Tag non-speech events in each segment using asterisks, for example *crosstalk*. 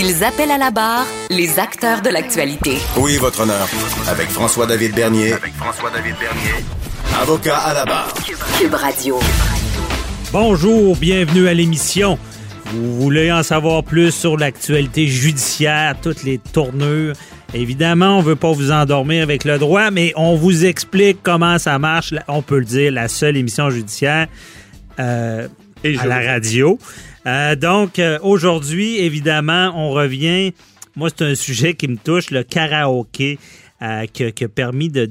Ils appellent à la barre les acteurs de l'actualité. Oui, votre honneur. Avec François-David Bernier. Avec François-David Bernier. Avocat à la barre. Cube Radio. Bonjour, bienvenue à l'émission. Vous voulez en savoir plus sur l'actualité judiciaire, toutes les tournures? Évidemment, on veut pas vous endormir avec le droit, mais on vous explique comment ça marche. On peut le dire, la seule émission judiciaire euh, à la radio. Euh, donc, euh, aujourd'hui, évidemment, on revient. Moi, c'est un sujet qui me touche, le karaoké. Euh, qui, a- permis de,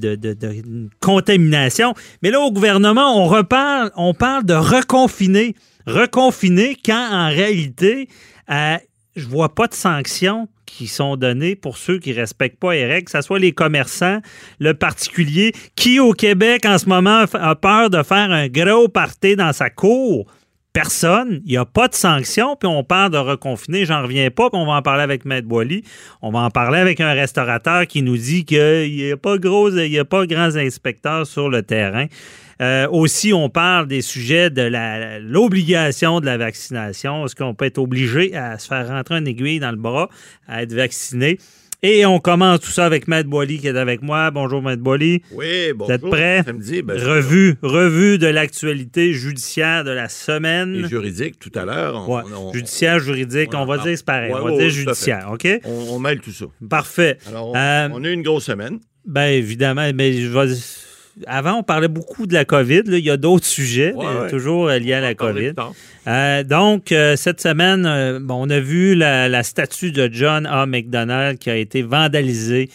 contamination. Mais là, au gouvernement, on reparle, on parle de reconfiner. Reconfiner quand, en réalité, euh, je vois pas de sanctions qui sont données pour ceux qui respectent pas les règles, que ce soit les commerçants, le particulier, qui au Québec en ce moment a peur de faire un gros party dans sa cour personne, il n'y a pas de sanction, puis on parle de reconfiner, j'en reviens pas, puis on va en parler avec Maître Boily. On va en parler avec un restaurateur qui nous dit qu'il n'y a pas gros, il y a pas grands inspecteurs sur le terrain. Euh, aussi, on parle des sujets de l'obligation de la vaccination. Est-ce qu'on peut être obligé à se faire rentrer un aiguille dans le bras, à être vacciné? Et on commence tout ça avec Maître Boily qui est avec moi. Bonjour, Maître Boily. Oui, bonjour. Vous êtes prêts? Samedi, ben, Revue, revue de l'actualité judiciaire de la semaine. Et juridique, tout à l'heure. Ouais. Judiciaire, juridique, on va parle. dire c'est pareil. Ouais, on va ouais, dire judiciaire, OK? On, on mêle tout ça. Parfait. Alors, on, Euh, on a eu une grosse semaine. Ben évidemment, mais je vais- Avant, on parlait beaucoup de la COVID. là. Il y a d'autres sujets, Ouais, mais ouais. toujours liés à la COVID. Euh, donc, euh, cette semaine, euh, bon, on a vu la, la statue de John A. McDonald qui a été vandalisée.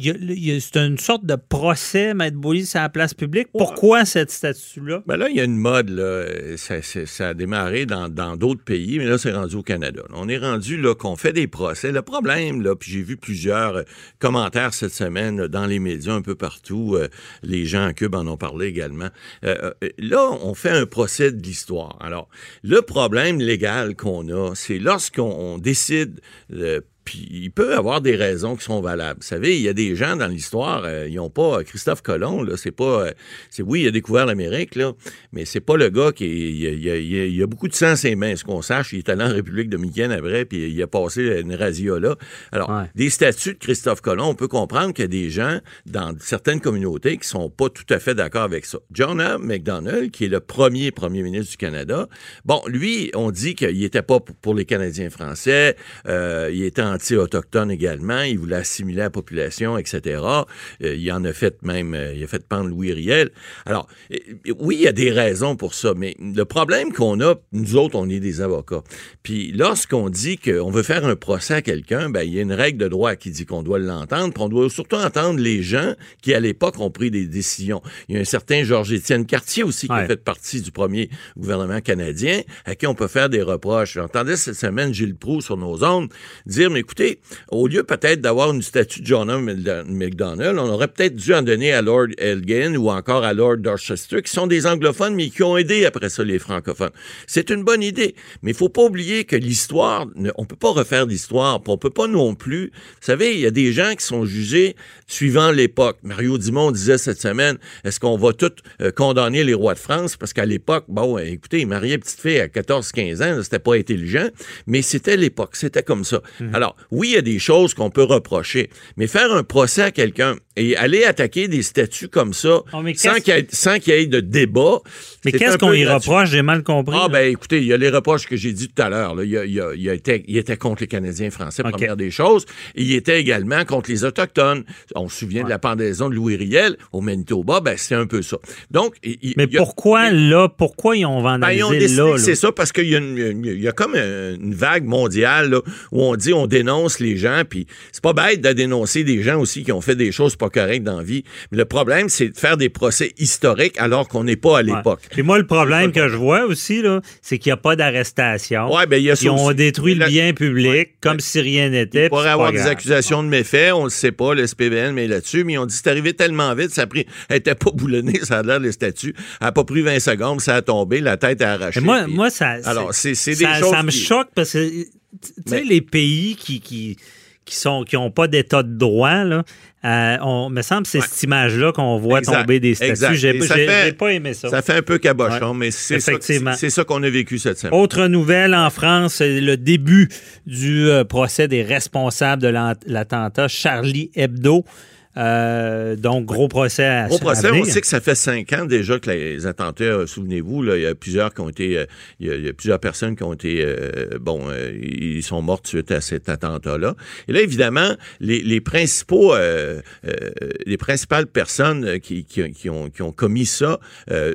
C'est une sorte de procès, Maître Boily, sur la place publique. Pourquoi cette statue-là? Ben là, il y a une mode, là. Ça, a démarré dans d'autres pays, mais là, c'est rendu au Canada. On est rendu là qu'on fait des procès. Le problème, là, puis j'ai vu plusieurs euh, commentaires cette semaine euh, dans les médias un peu partout. euh, les gens en Cube en ont parlé également. Euh, là, on fait un procès de l'histoire. Alors, le problème légal qu'on a, c'est lorsqu'on on décide euh, puis il peut avoir des raisons qui sont valables. Vous savez, il y a des gens dans l'histoire, euh, ils n'ont pas Christophe Colomb, là, c'est pas euh, c'est oui, il a découvert l'Amérique là, mais c'est pas le gars qui est- il, a, il a- il a- il a beaucoup de sang à ses mains, ce qu'on sache, il est allé en République dominicaine après puis il a passé une razzia là. Alors, Ouais. des statuts de Christophe Colomb, on peut comprendre qu'il y a des gens dans certaines communautés qui sont pas tout à fait d'accord avec ça. John A. Qui est le premier premier ministre du Canada, bon, lui, on dit qu'il était pas pour- les Canadiens français, euh, il était anti-autochtone également, il voulait assimiler la population, etc. Euh, il en a fait même, euh, il a fait pendre Louis Riel. Alors, euh, oui, il y a des raisons pour ça, mais le problème qu'on a, nous autres, on est des avocats. Puis lorsqu'on dit qu'on veut faire un procès à quelqu'un, ben il y a une règle de droit qui dit qu'on doit l'entendre, puis on doit surtout entendre les gens qui, à l'époque, ont pris des décisions. Il y a un certain Georges-Étienne Cartier aussi qui Ouais. a fait partie du premier gouvernement canadien, à qui on peut faire des reproches. J'entendais cette semaine Gilles Proulx sur nos ondes dire, mais écoutez, au lieu peut-être d'avoir une statue de John. McDonnell, on aurait peut-être dû en donner à Lord Elgin ou encore à Lord Dorchester, qui sont des anglophones, mais qui ont aidé après ça les francophones. C'est une bonne idée, mais il faut pas oublier que l'histoire, ne- on peut pas refaire l'histoire, puis on peut pas non plus. Vous savez, il y a des gens qui sont jugés suivant l'époque. Mario Dumont disait cette semaine, est-ce qu'on va tous euh, condamner les rois de France? Parce qu'à l'époque, bon, écoutez, il mariait une petite fille à 14-15 ans, c'était pas intelligent, mais c'était l'époque, c'était comme ça. Alors, oui, il y a des choses qu'on peut reprocher, mais faire un procès à quelqu'un et aller attaquer des statuts comme ça, sans qu'il y, ait- y de débat. Mais qu'est-ce qu'on y reproche? J'ai mal compris. Ah, là. ben écoutez, il y a les reproches que j'ai dit tout à l'heure. Il, il était contre les Canadiens français, OK. première des choses. Il était également contre les Autochtones. On se souvient de la pendaison de Louis Riel au Manitoba, ben c'est un peu ça. Donc, mais a- pourquoi là? Pourquoi ils ont ben, vandalisé ils ont décidé là? c'est ça parce qu'il y, a une- une- il y a comme une vague mondiale là, où on dit on dénonce les gens, puis c'est pas bête de dénoncer des gens aussi qui ont fait des choses pas correctes dans la vie. Mais le problème, c'est de faire des procès historiques alors qu'on n'est pas à l'époque. Puis moi, le problème que je vois aussi, là, c'est qu'il n'y a pas d'arrestation. Ouais, ben, il y a Ils ont aussi. détruit le bien public comme si rien n'était. Il pourrait avoir des accusations de méfaits, on le sait pas, le SPVN, mais là-dessus, mais ils ont dit c'est arrivé tellement vite, ça a pris, elle était pas boulonnée, *laughs* ça a l'air les statues, elle a pas pris 20 secondes, ça a tombé, la tête a arraché. Mais moi, puis- moi, ça, Alors, c'est c'est des ça, choses ça me qui- choque parce que, tu sais, les pays qui, qui, qui sont qui ont pas d'état de droit, là, euh, on me semble que c'est cette image-là qu'on voit Exact, tomber des statues. J'ai pas aimé ça. Ça fait un peu cabochon, Ouais. mais c'est ça, qu'on a vécu cette semaine. Autre nouvelle en France, c'est le début du euh, procès des responsables de l'attentat Charlie Hebdo. Euh, donc, gros procès à Au procès, à venir. on sait que ça fait cinq ans déjà que les attentats, euh, souvenez-vous, il y a plusieurs qui ont été, euh, il, y a, il y a plusieurs personnes qui ont été, euh, bon, euh, ils sont mortes suite à cet attentat-là. Et là, évidemment, les, les principaux, les principales personnes qui, qui, qui ont, qui ont commis ça,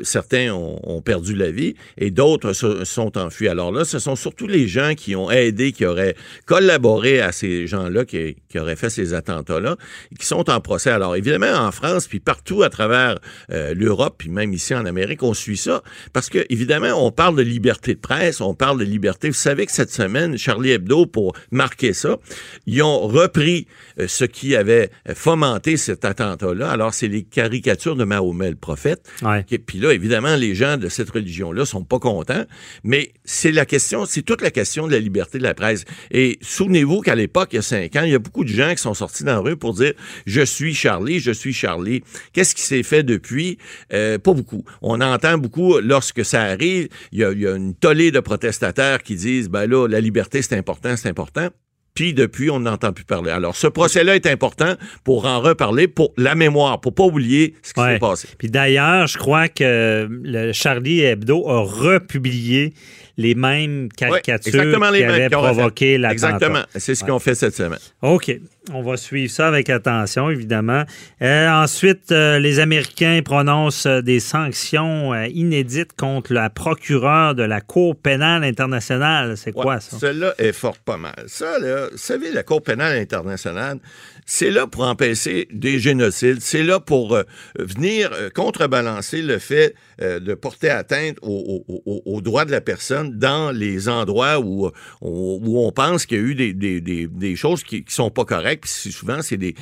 certains ont, ont perdu la vie et d'autres se- sont enfuis. Alors là, ce sont surtout les gens qui ont aidé, qui auraient collaboré à ces gens-là qui, qui auraient fait ces attentats-là, qui sont en procès. Alors évidemment, en France, puis partout à travers euh, l'Europe, puis même ici en Amérique, on suit ça parce que évidemment, on parle de liberté de presse, on parle de liberté. Vous savez que cette semaine, Charlie Hebdo, pour marquer ça, ils ont repris euh, ce qui avait fomenté cet attentat-là. Alors c'est les caricatures de Mahomet, le prophète. Ouais. Et puis là, évidemment, les gens de cette religion-là sont pas contents, mais c'est la question, c'est toute la question de la liberté de la presse. Et souvenez-vous qu'à l'époque, il y a cinq ans, il y a beaucoup de gens qui sont sortis dans la rue pour dire « Je suis Charlie, je suis Charlie ». Qu'est-ce qui s'est fait depuis? Euh, pas beaucoup. On entend beaucoup, lorsque ça arrive, il y a, il y a une tollée de protestataires qui disent « Ben là, la liberté, c'est important, c'est important ». Puis depuis, on n'entend plus parler. Alors, ce procès-là est important pour en reparler, pour la mémoire, pour pas oublier ce qui Ouais. s'est passé. Puis d'ailleurs, je crois que le Charlie Hebdo a republié les mêmes caricatures Ouais, exactement les qui mêmes avaient provoqué l'attentat. Exactement. C'est ce qu'ils ont fait cette semaine. OK. On va suivre ça avec attention, évidemment. Euh, ensuite, euh, les Américains prononcent euh, des sanctions euh, inédites contre la procureure de la Cour pénale internationale. C'est quoi ça? Cela est fort pas mal. Ça, là, vous savez, la Cour pénale internationale, c'est là pour empêcher des génocides. C'est là pour euh, venir euh, contrebalancer le fait euh, de porter atteinte aux, droits de la personne dans les endroits où, où, où on pense qu'il y a eu des, des, des, des choses qui, qui sont pas correctes. Puis souvent, c'est des,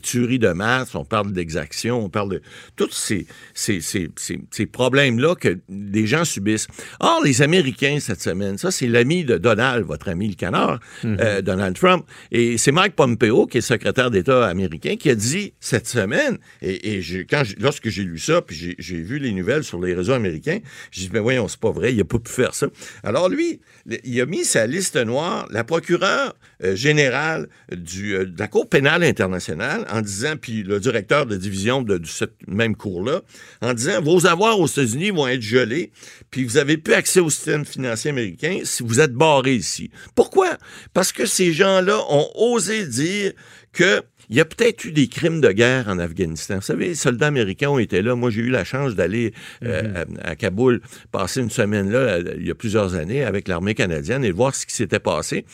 tueries de masse. On parle d'exactions, on parle de tous ces, ces, ces, ces, ces problèmes-là que des gens subissent. Or, les Américains, cette semaine, ça, c'est l'ami de Donald, votre ami le canard, euh, Donald Trump. Et c'est Mike Pompeo, qui est secrétaire d'État américain, qui a dit cette semaine, et, quand lorsque j'ai lu ça, puis j'ai- vu les nouvelles sur les réseaux américains, j'ai dit, mais voyons, c'est pas vrai, il a pas pu faire ça. Alors lui, il a mis sa liste noire, la procureure euh, générale du, euh, de la Cour pénale internationale, en disant, puis le directeur de division de, de cette même cour-là, en disant, vos avoirs aux États-Unis vont être gelés, puis vous avez plus accès au système financier américain si vous êtes barré ici. Pourquoi? Parce que ces gens-là ont osé dire que il y a peut-être eu des crimes de guerre en Afghanistan. Vous savez, les soldats américains ont été là. Moi, j'ai eu la chance d'aller euh, à, à Kaboul, passer une semaine là, euh, il y a plusieurs années, avec l'armée canadienne et voir ce qui s'était passé.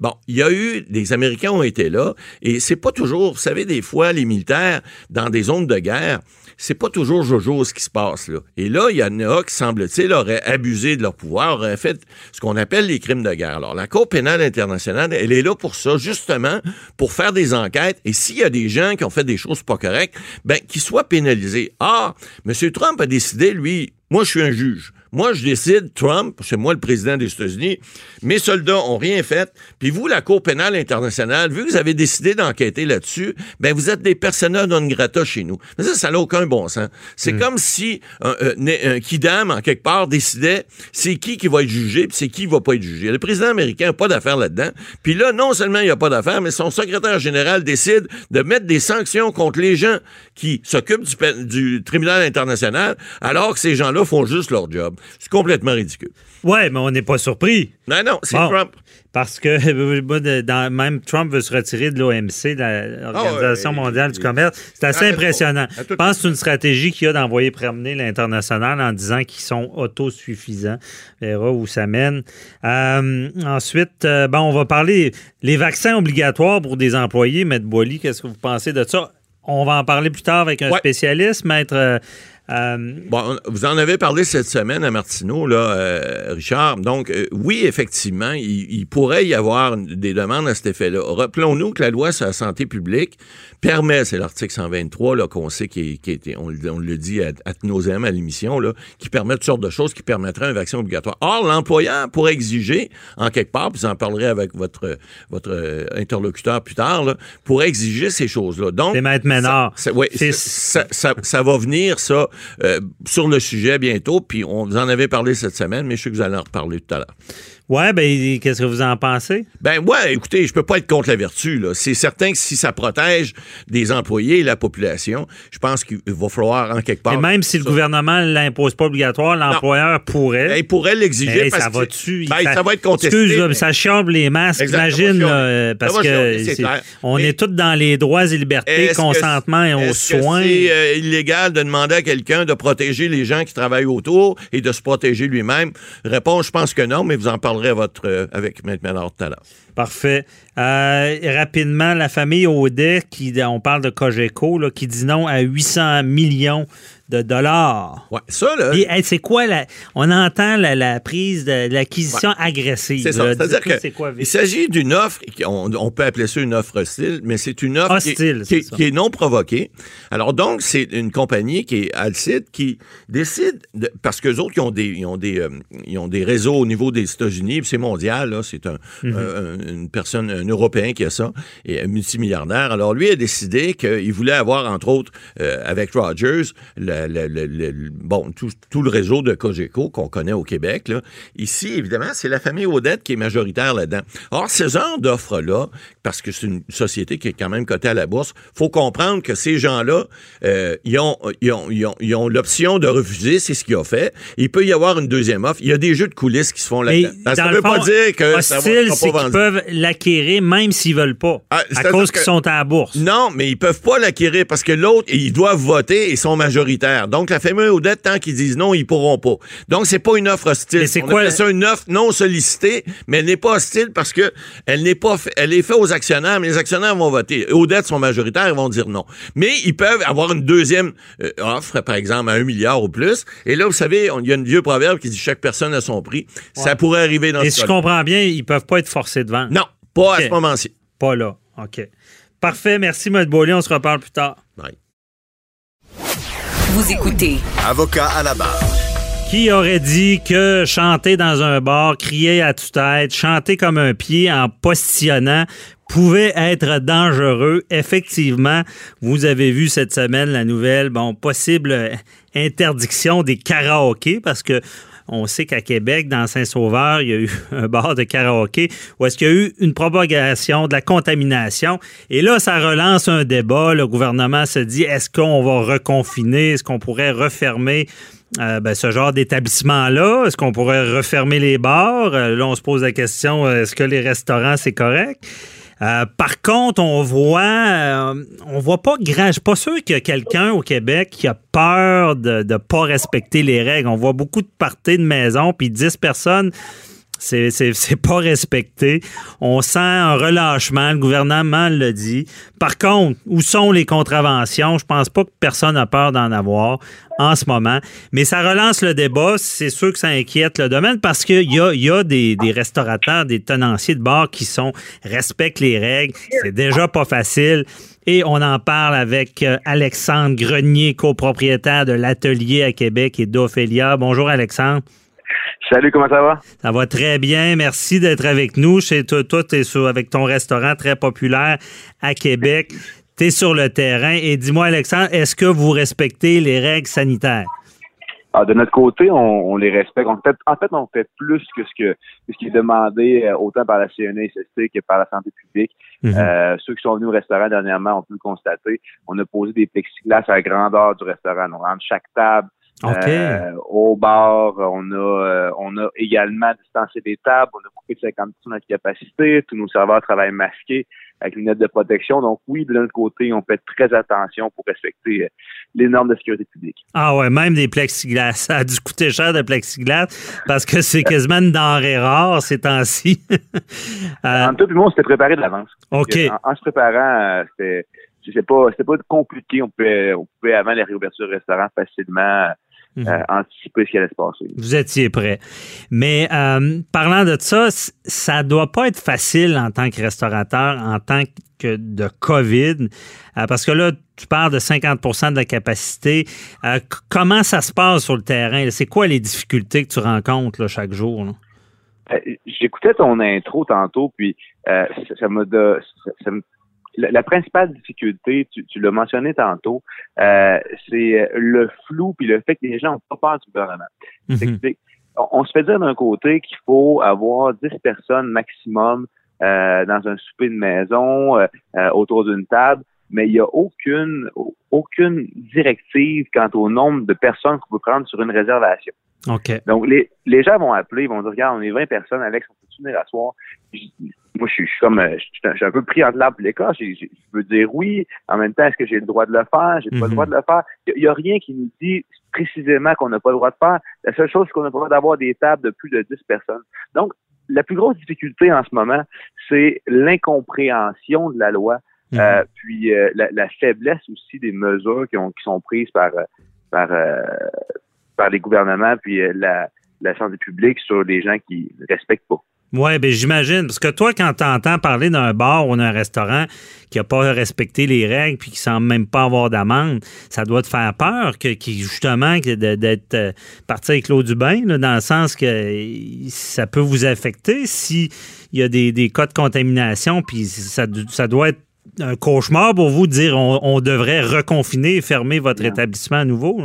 Bon, il y a eu, des Américains ont été là, et c'est pas toujours, vous savez, des fois, les militaires, dans des zones de guerre, c'est pas toujours jojo ce qui se passe là. Et là, il y en a qui, semble-t-il, auraient abusé de leur pouvoir, auraient fait ce qu'on appelle les crimes de guerre. Alors, la Cour pénale internationale, elle est là pour ça, justement, pour faire des enquêtes. Et s'il y a des gens qui ont fait des choses pas correctes, ben, qu'ils soient pénalisés. Ah, M. Trump a décidé, lui, moi, je suis un juge. Moi, je décide, Trump, c'est moi le président des États-Unis, mes soldats ont rien fait, puis vous, la Cour pénale internationale, vu que vous avez décidé d'enquêter là-dessus, ben vous êtes des personnages non grata chez nous. Mais ça, ça n'a aucun bon sens. C'est comme si un, un, un kidam, en quelque part, décidait c'est qui qui va être jugé, puis c'est qui qui va pas être jugé. Le président américain n'a pas d'affaires là-dedans. Puis là, non seulement il n'y a pas d'affaires, mais son secrétaire général décide de mettre des sanctions contre les gens qui s'occupent du, du tribunal international, alors que ces gens-là font juste leur job. C'est complètement ridicule. Ouais, mais on n'est pas surpris. Non, non, c'est Bon. Trump. Parce que *laughs* dans- même Trump veut se retirer de l'OMC, de l'Organisation ouais, mondiale du commerce. C'est assez impressionnant. pas. Je pense que c'est une stratégie qu'il y a d'envoyer promener l'international en disant qu'ils sont autosuffisants. On verra où ça mène. Euh, ensuite, euh, bon, on va parler les vaccins obligatoires pour des employés. Maître Boily, qu'est-ce que vous pensez de ça? On va en parler plus tard avec un Ouais. spécialiste, Maître. euh, euh, Bon, on- vous en avez parlé cette semaine à Martineau, là, euh, Richard. Donc, euh, oui, effectivement, il, il pourrait y avoir des demandes à cet effet-là. Rappelons-nous que la loi sur la santé publique permet, c'est l'article 123 là, qu'on sait qui, qui était, on, le- on le dit à, à nauseam à l'émission, là, qui permet toutes sortes de choses qui permettraient un vaccin obligatoire. Or, l'employeur pourrait exiger, en quelque part, vous en parlerez avec votre, votre euh, interlocuteur plus tard, là, pourrait exiger ces choses-là. Donc, C'est Maître Ménard. ça- ça- oui, C'est- ça, ça- ça va venir, ça, euh, sur le sujet bientôt. Puis on vous en avait parlé cette semaine, mais je sais que vous allez en reparler tout à l'heure. Ouais, ben, qu'est-ce que vous en pensez? Ben ouais, écoutez, je peux pas être contre la vertu. C'est certain que si ça protège des employés et la population, je pense qu'il va falloir en quelque part. Et même si le ça. gouvernement ne l'impose pas obligatoire, l'employeur pourrait. Ben, il pourrait l'exiger Hey, parce ça ben, ça va être contesté. Excuse, mais ça chiamble les masques. Va Imagine, là, parce Ça va que clair. on Mais- est tous dans les droits et libertés, consentement et aux soins. C'est euh, illégal de demander à quelqu'un de protéger les gens qui travaillent autour et de se protéger lui-même? Réponse, je pense que non, mais vous en parlerez à votre, euh, tout à l'heure. Parfait. Euh, rapidement, la famille Audet, qui, on parle de Cogeco, là, qui dit non à 800 millions de dollars. Ouais, ça, là. Puis, hey, c'est quoi la. On entend la, la prise de l'acquisition agressive. C'est ça. C'est-à-dire que c'est quoi, il s'agit d'une offre, on, on peut appeler ça une offre hostile, mais c'est une offre qui, Hostile, qui- c'est ça. qui est non provoquée. Alors donc, c'est une compagnie qui est Alcide qui décide, de- parce que autres, ils ont des, ils ont des, euh, ils ont des réseaux au niveau des États-Unis, c'est mondial, là, c'est un, Mhm. un- une personne, un Européen qui a ça, et un multimilliardaire. Alors lui a décidé qu'il voulait avoir, entre autres, euh, avec Rogers, le, le- le- le- le- bon, tout, tout le réseau de Cogeco qu'on connaît au Québec. Là. Ici, évidemment, c'est la famille Odette qui est majoritaire là-dedans. Or, ce genre d'offres-là, parce que c'est une société qui est quand même cotée à la bourse, faut comprendre que ces gens-là, euh, ils ont, ils ont, ils ont, ils ont l'option de refuser, c'est ce qu'il a fait. Il peut y avoir une deuxième offre. Il y a des jeux de coulisses qui se font là-dedans. Ça ne veut pas dire que ça va pas qu'ils vendu. peuvent l'acquérir même s'ils veulent pas. Ah, à cause qu'ils sont à la bourse. Non, mais ils peuvent pas l'acquérir parce que l'autre, ils doivent voter et sont majoritaires. Donc, la famille Odette, tant qu'ils disent non, ils pourront pas. Donc, c'est pas une offre hostile. Mais c'est quoi ça une offre non sollicitée, mais elle n'est pas hostile parce que elle n'est pas, fait- elle est faite aux actionnaires, mais les actionnaires vont voter. Odette sont majoritaires, ils vont dire non. Mais ils peuvent avoir une deuxième euh, offre, par exemple, à un milliard ou plus. Et là, vous savez, il y a un vieux proverbe qui dit chaque personne a son prix. Ça pourrait arriver dans Et ce si je comprends bien, ils peuvent pas être forcés de vendre. Non, pas à ce moment-ci. Pas là. OK. Parfait. Merci, M. Beaulieu. On se reparle plus tard. Bye. Vous écoutez Avocat à la barre. Qui aurait dit que chanter dans un bar, crier à tue-tête, chanter comme un pied en postillonnant pouvait être dangereux? Effectivement, vous avez vu cette semaine la nouvelle, bon, possible interdiction des karaokés parce que on sait qu'à Québec, dans Saint-Sauveur, il y a eu *laughs* un bar de karaoké où est-ce qu'il y a eu une propagation de la contamination. Et là, ça relance un débat. Le gouvernement se dit, est-ce qu'on va reconfiner? Est-ce qu'on pourrait refermer euh, ben, ce genre d'établissement-là? Est-ce qu'on pourrait refermer les bars? Euh, là, on se pose la question, euh, est-ce que les restaurants, c'est correct? Euh, par contre, on voit, euh, on voit pas grand. Je suis pas sûr qu'il y a quelqu'un au Québec qui a peur de ne pas respecter les règles. On voit beaucoup de parties de maison, puis 10 personnes. C'est, pas respecté. On sent un relâchement. Le gouvernement le dit. Par contre, où sont les contraventions? Je pense pas que personne a peur d'en avoir en ce moment. Mais ça relance le débat. C'est sûr que ça inquiète le domaine parce qu'il y a, des restaurateurs, des tenanciers de bars qui sont respectent les règles. C'est déjà pas facile. Et on en parle avec euh, Alexandre Grenier, copropriétaire de l'atelier à Québec et d'Ophélia. Bonjour Alexandre. Salut, comment ça va? Ça va très bien. Merci d'être avec nous. Chez toi, toi tu es avec ton restaurant très populaire à Québec. Tu es sur le terrain. Et dis-moi, Alexandre, est-ce que vous respectez les règles sanitaires? Ah, de notre côté, on, on les respecte. On fait, en fait, on fait plus que ce, que, que ce qui est demandé euh, autant par la CNESST que par la santé publique. Mhm. Euh, ceux qui sont venus au restaurant dernièrement ont pu le constater. On a posé des plexiglas à la grandeur du restaurant. Donc, entre chaque table, Euh, au bar, on a euh, on a également distancé des tables, on a coupé de 50 de notre capacité, tous nos serveurs travaillent masqués avec une lunettes de protection. Donc oui, de l'autre côté, on fait très attention pour respecter euh, les normes de sécurité publique. Ah ouais, même des plexiglas. Ça a dû coûter cher de plexiglas parce que c'est quasiment une denrée rare ces temps-ci. *laughs* en tout le monde s'était préparé de l'avance. OK. En, se préparant, c'était pas c'était pas compliqué. On pouvait, on pouvait avant les réouvertures de restaurants facilement Mhm. Euh, anticiper ce qui allait se passer. Vous étiez prêt. Mais euh, parlant de ça, ça doit pas être facile en tant que restaurateur, en tant que de COVID, euh, parce que là, tu parles de 50% de la capacité. comment ça se passe sur le terrain? C'est quoi les difficultés que tu rencontres chaque jour? J'écoutais ton intro tantôt, puis ça, ça me la, principale difficulté, tu, l'as mentionné tantôt, euh, c'est le flou puis le fait que les gens n'ont pas peur du gouvernement. Mhm. on, se fait dire d'un côté qu'il faut avoir 10 personnes maximum euh, dans un souper de maison, euh, autour d'une table, mais il n'y a aucune aucune directive quant au nombre de personnes qu'on peut prendre sur une réservation. OK. Donc, les, les gens vont appeler, ils vont dire, regarde, on est 20 personnes, Alex, on peut venir à soir? Moi, je suis, comme, euh, je suis un peu pris entre l'arbre et l'écorce. Je veux dire oui. En même temps, est-ce que j'ai le droit de le faire? J'ai pas le droit de le faire. Il n'y a, rien qui nous dit précisément qu'on n'a pas le droit de faire. La seule chose, c'est qu'on a le droit d'avoir des tables de plus de 10 personnes. Donc, la plus grosse difficulté en ce moment, c'est l'incompréhension de la loi, mhm. euh, puis euh, la, faiblesse aussi des mesures qui, ont, qui sont prises par, par, par les gouvernements, puis la, la santé publique sur les gens qui ne respectent pas. Oui, ben j'imagine. Parce que toi, quand tu entends parler d'un bar ou d'un restaurant qui n'a pas respecté les règles puis qui semble même pas avoir d'amende, ça doit te faire peur que, justement d'être euh, parti avec l'eau du bain, dans le sens que ça peut vous affecter s'il y a des, cas de contamination, puis ça, ça doit être un cauchemar pour vous de dire on, devrait reconfiner et fermer votre établissement à nouveau.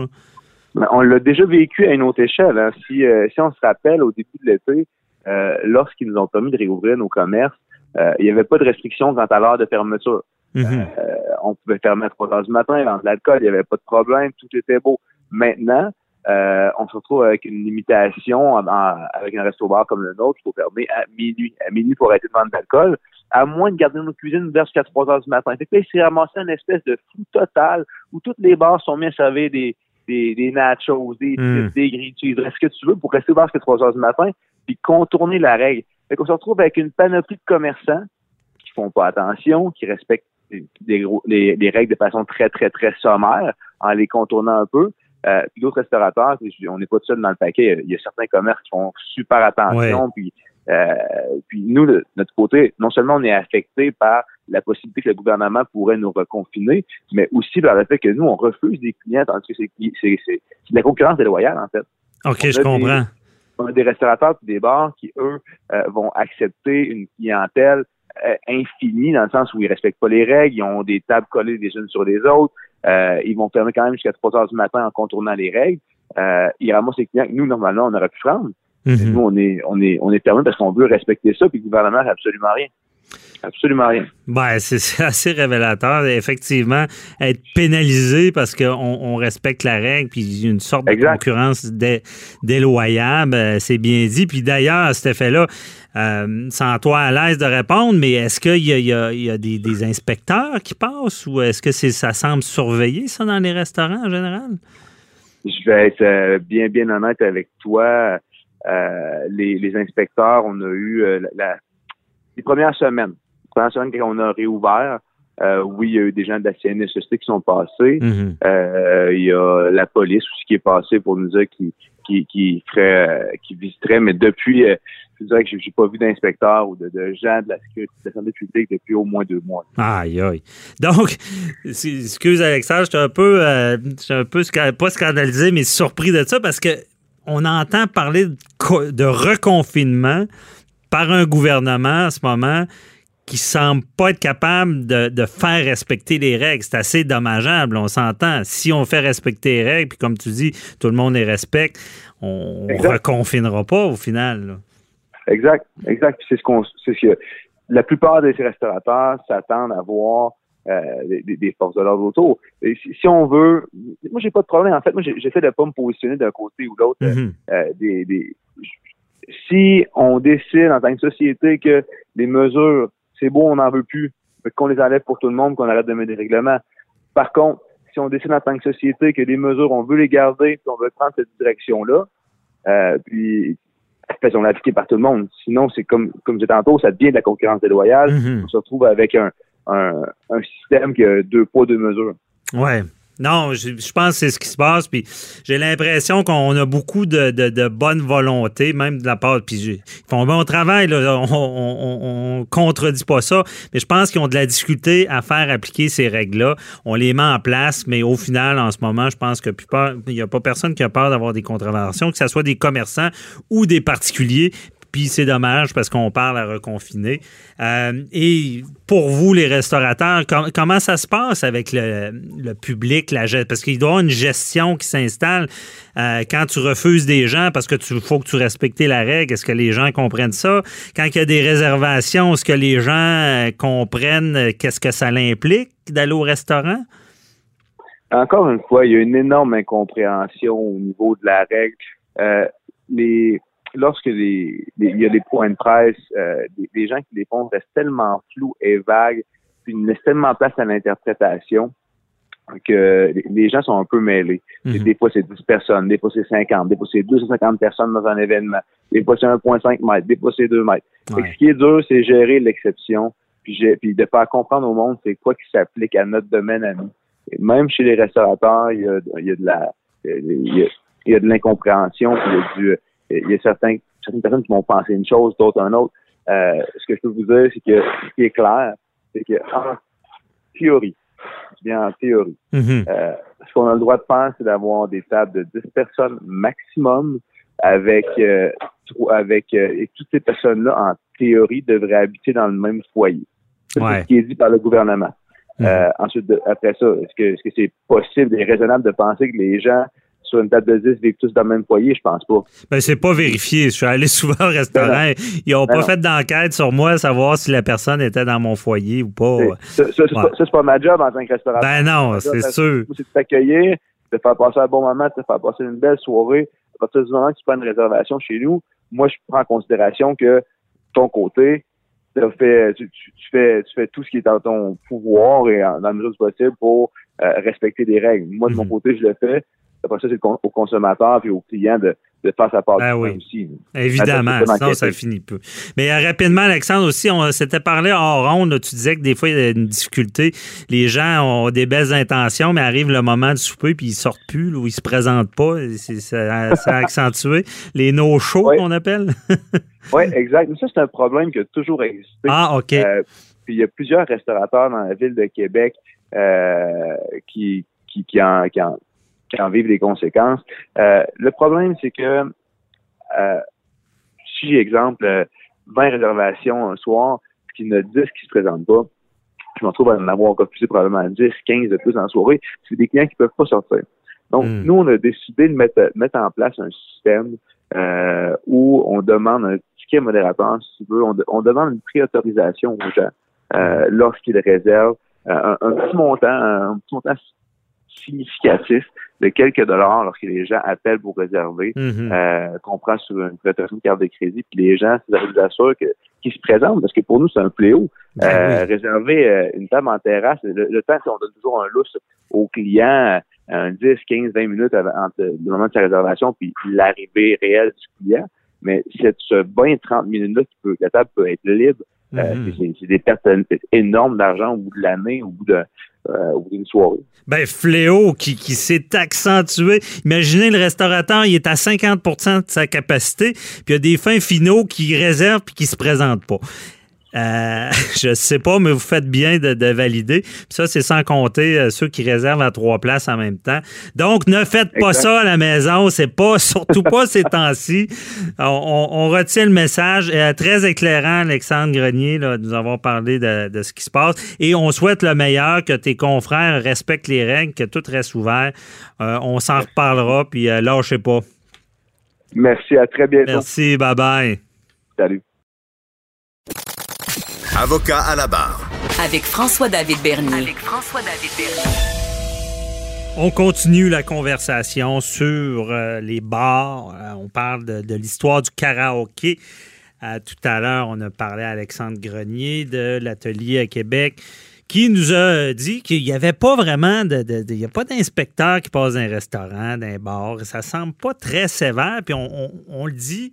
Ben, on l'a déjà vécu à une autre échelle. Hein. Si, euh, si on se rappelle, au début de l'été, euh, lorsqu'ils nous ont permis de réouvrir nos commerces, euh, il n'y avait pas de restriction quant à l'heure de fermeture. Mhm. Euh, on pouvait fermer à 3 heures du matin, vendre de l'alcool, il n'y avait pas de problème, tout était beau. Maintenant, on se retrouve avec une limitation avec un resto-bar comme le nôtre, il faut fermer à minuit. À minuit pour arrêter de vendre de l'alcool, à moins de garder nos cuisines ouvertes jusqu'à 3 heures du matin. Fait que là, il s'est ramassé une espèce de flou total où toutes les bars sont mis à servir des, des, des nachos, des mm. des grilles ce que tu veux pour rester ouvert jusqu'à 3 heures du matin puis contourner la règle. Fait qu'on se retrouve avec une panoplie de commerçants qui font pas attention, qui respectent les, règles de façon très, très, très sommaire en les contournant un peu. Euh, puis d'autres restaurateurs, on n'est pas tout seul dans le paquet. Il y a certains commerces qui font super attention. Puis, euh, puis nous, de notre côté, non seulement on est affecté par la possibilité que le gouvernement pourrait nous reconfiner, mais aussi par le fait que nous, on refuse des clients, tandis que c'est la concurrence déloyale, en fait. OK, je comprends on a des restaurateurs et des bars qui, eux, euh, vont accepter une clientèle euh, infinie dans le sens où ils respectent pas les règles, ils ont des tables collées les unes sur les autres, euh, ils vont fermer quand même jusqu'à 3 heures du matin en contournant les règles. ils ramassent les clients que nous, normalement, on aurait pu prendre. Mm-hmm. Nous, on est, on est, on est fermé parce qu'on veut respecter ça, puis le gouvernement n'a absolument rien. Absolument rien. Ben, c'est *laughs* assez révélateur, effectivement, être pénalisé parce qu'on on respecte la règle, puis une sorte de concurrence déloyale, ben, c'est bien dit. Puis d'ailleurs, à cet effet-là, euh, sans toi à l'aise de répondre, mais est-ce qu'il y a, des, inspecteurs qui passent ou est-ce que ça semble surveiller ça dans les restaurants en général? Je vais être euh, bien, bien honnête avec toi. Euh, les, inspecteurs, on a eu la les premières semaines, les premières semaines quand on a réouvert, euh, oui, il y a eu des gens de la CNSST qui sont passés. Mm-hmm. euh, il y a la police aussi qui est passée pour nous dire qui qui qui ferait, qui visiterait, mais depuis, euh, je dirais que j'ai pas vu d'inspecteur ou de, gens de la sécurité de la santé publique depuis au moins deux mois. Aïe aïe. Donc, excuse Alexandre, j'étais un peu, euh, un peu pas scandalisé, mais surpris de ça parce que on entend parler de, de reconfinement par un gouvernement en ce moment qui semble pas être capable de, faire respecter les règles. C'est assez dommageable, on s'entend. Si on fait respecter les règles, puis comme tu dis, tout le monde les respecte, on ne reconfinera pas au final. Exact, exact. C'est ce qu'on, c'est ce que la plupart des restaurateurs s'attendent à voir des, forces de l'ordre autour. si, on veut, moi j'ai pas de problème. En fait, moi j'essaie de pas me positionner d'un côté ou l'autre mm-hmm. des, si on décide en tant que société que les mesures, c'est beau, on n'en veut plus, qu'on les enlève pour tout le monde, qu'on arrête de mettre des règlements. Par contre, si on décide en tant que société que les mesures, on veut les garder, puis on veut prendre cette direction-là, euh, puis faisons l'appliquer par tout le monde. Sinon, c'est comme comme je disais tantôt, ça devient de la concurrence déloyale. Mm-hmm. On se retrouve avec un, un, un système qui a deux poids, deux mesures. Ouais. Non, je, pense que c'est ce qui se passe. Puis j'ai l'impression qu'on a beaucoup de, de, bonne volonté, même de la part. Puis ils font bon travail, on, on, contredit pas ça. Mais je pense qu'ils ont de la difficulté à faire appliquer ces règles-là. On les met en place, mais au final, en ce moment, je pense que il n'y a pas personne qui a peur d'avoir des contraventions, que ce soit des commerçants ou des particuliers. Puis c'est dommage parce qu'on parle à reconfiner. Euh, et pour vous, les restaurateurs, comment ça se passe avec le, public, la parce qu'il doit y avoir une gestion qui s'installe euh, quand tu refuses des gens parce que tu faut que tu respectes la règle. Est-ce que les gens comprennent ça? Quand il y a des réservations, est-ce que les gens euh, comprennent qu'est-ce que ça implique d'aller au restaurant? Encore une fois, il y a une énorme incompréhension au niveau de la règle. les lorsque les, il y a des points de presse, euh, des, gens qui les font restent tellement flous et vagues, puis ils laissent tellement place à l'interprétation que les gens sont un peu mêlés. Mhm. Des fois, c'est 10 personnes, des fois, c'est 50, des fois, c'est 250 personnes dans un événement, des fois, c'est 1,5 mètres, des fois, c'est 2 mètres. ce qui est dur, c'est gérer l'exception, puis, puis de faire comprendre au monde c'est quoi qui s'applique à notre domaine à nous. Et même chez les restaurateurs, il y a, il y a de la il y a, il y a de l'incompréhension, puis il y a du il y a certains, certaines personnes qui vont penser une chose, d'autres une autre. Euh, ce que je peux vous dire, c'est que ce qui est clair, c'est que en théorie, bien en théorie, mm-hmm. euh, ce qu'on a le droit de faire, c'est d'avoir des tables de 10 personnes maximum avec euh, avec et toutes ces personnes-là, en théorie, devraient habiter dans le même foyer. C'est ce qui est dit par le gouvernement. Mm-hmm. ensuite, après ça, est-ce que est-ce que c'est possible et raisonnable de penser que les gens sur une table de 10 vivent tous dans le même foyer, je pense pas. Ben, c'est pas vérifié. Je suis allé *laughs* souvent au restaurant. Ils n'ont pas fait d'enquête sur moi, savoir si la personne était dans mon foyer ou pas. Ça, c'est pas, ma job en tant que restaurateur. Ben non, c'est sûr. C'est de t'accueillir, de faire passer un bon moment, de faire passer une belle soirée. À partir du moment que tu prends une réservation chez nous, moi, je prends en considération que ton côté, tu, fais, tu, fais, tu fais tout ce qui est dans ton pouvoir et dans la mesure du possible pour euh, respecter des règles. Moi, de mon mhm. côté, je le fais. Après ça, c'est au consommateur et au client de, de faire sa part ben oui. aussi. Évidemment, sinon ça finit peu. Mais euh, rapidement, Alexandre, aussi, on s'était parlé hors ronde, tu disais que des fois, il y a une difficulté. Les gens ont des belles intentions, mais arrive le moment du souper, puis ils sortent plus, ou ils se présentent pas. C'est accentué. Les no-shows qu'on appelle. *laughs* oui, exact. Mais ça, c'est un problème qui a toujours existé. Ah, OK. Euh, puis il y a plusieurs restaurateurs dans la ville de Québec euh, qui, qui, qui, en, qui, en, qui en vivent les conséquences. Euh, le problème, c'est que euh, si, exemple, 20 réservations un soir, puis qu'il y en a 10 qui se présentent pas, je me retrouve à en avoir encore plus, probablement 10, 15 de plus en soirée, c'est des clients qui peuvent pas sortir. Donc, hmm. nous, on a décidé de mettre, mettre en place un système euh, où on demande un ticket modérateur, si tu veux, on, demande une préautorisation aux gens euh, lorsqu'ils réservent un, un, petit montant, un petit montant significatif de quelques dollars lorsque les gens appellent pour réserver, mm-hmm. euh, qu'on prend sur une présentation de carte de crédit, puis les gens, ça vous assure que qui se présentent, parce que pour nous, c'est un fléau. Ben euh, réserver euh, une table en terrasse, le, temps, on donne toujours un lousse aux clients, un 10, 15, 20 minutes avant, entre le moment de sa réservation puis l'arrivée réelle du client. Mais cette, ce 20, 30 minutes-là, la table peut être libre, mm-hmm. c'est des pertes énormes d'argent au bout de l'année, au bout de euh, d'une soirée. Ben, fléau qui, qui s'est accentué. Imaginez le restaurateur, il est à 50% de sa capacité, puis il y a des fins finaux qui réservent puis qui se présentent pas. Euh, *laughs* je sais pas, mais vous faites bien de, valider. ça, c'est sans compter euh, ceux qui réservent à trois places en même temps. Donc, ne faites pas ça à la maison. C'est pas, *laughs* surtout pas ces temps-ci. On, retient le message. Euh, très éclairant, Alexandre Grenier, là, de nous avoir parlé de, ce qui se passe. Et on souhaite le meilleur, que tes confrères respectent les règles, que tout reste ouvert. on s'en reparlera, puis lâchez pas. Merci, à très bientôt. Merci, bye bye. Salut. Avocat à la barre. Avec François-David Bernier. Avec François-David Bernier. On continue la conversation sur euh, les bars. Euh, on parle de, de l'histoire du karaoké. Euh, tout à l'heure, on a parlé à Alexandre Grenier de l'atelier à Québec qui nous a dit qu'il n'y avait pas vraiment de, de- de- il y a pas d'inspecteur qui passe dans un restaurant, dans un bar. Ça semble pas très sévère. Puis on, on- on le dit.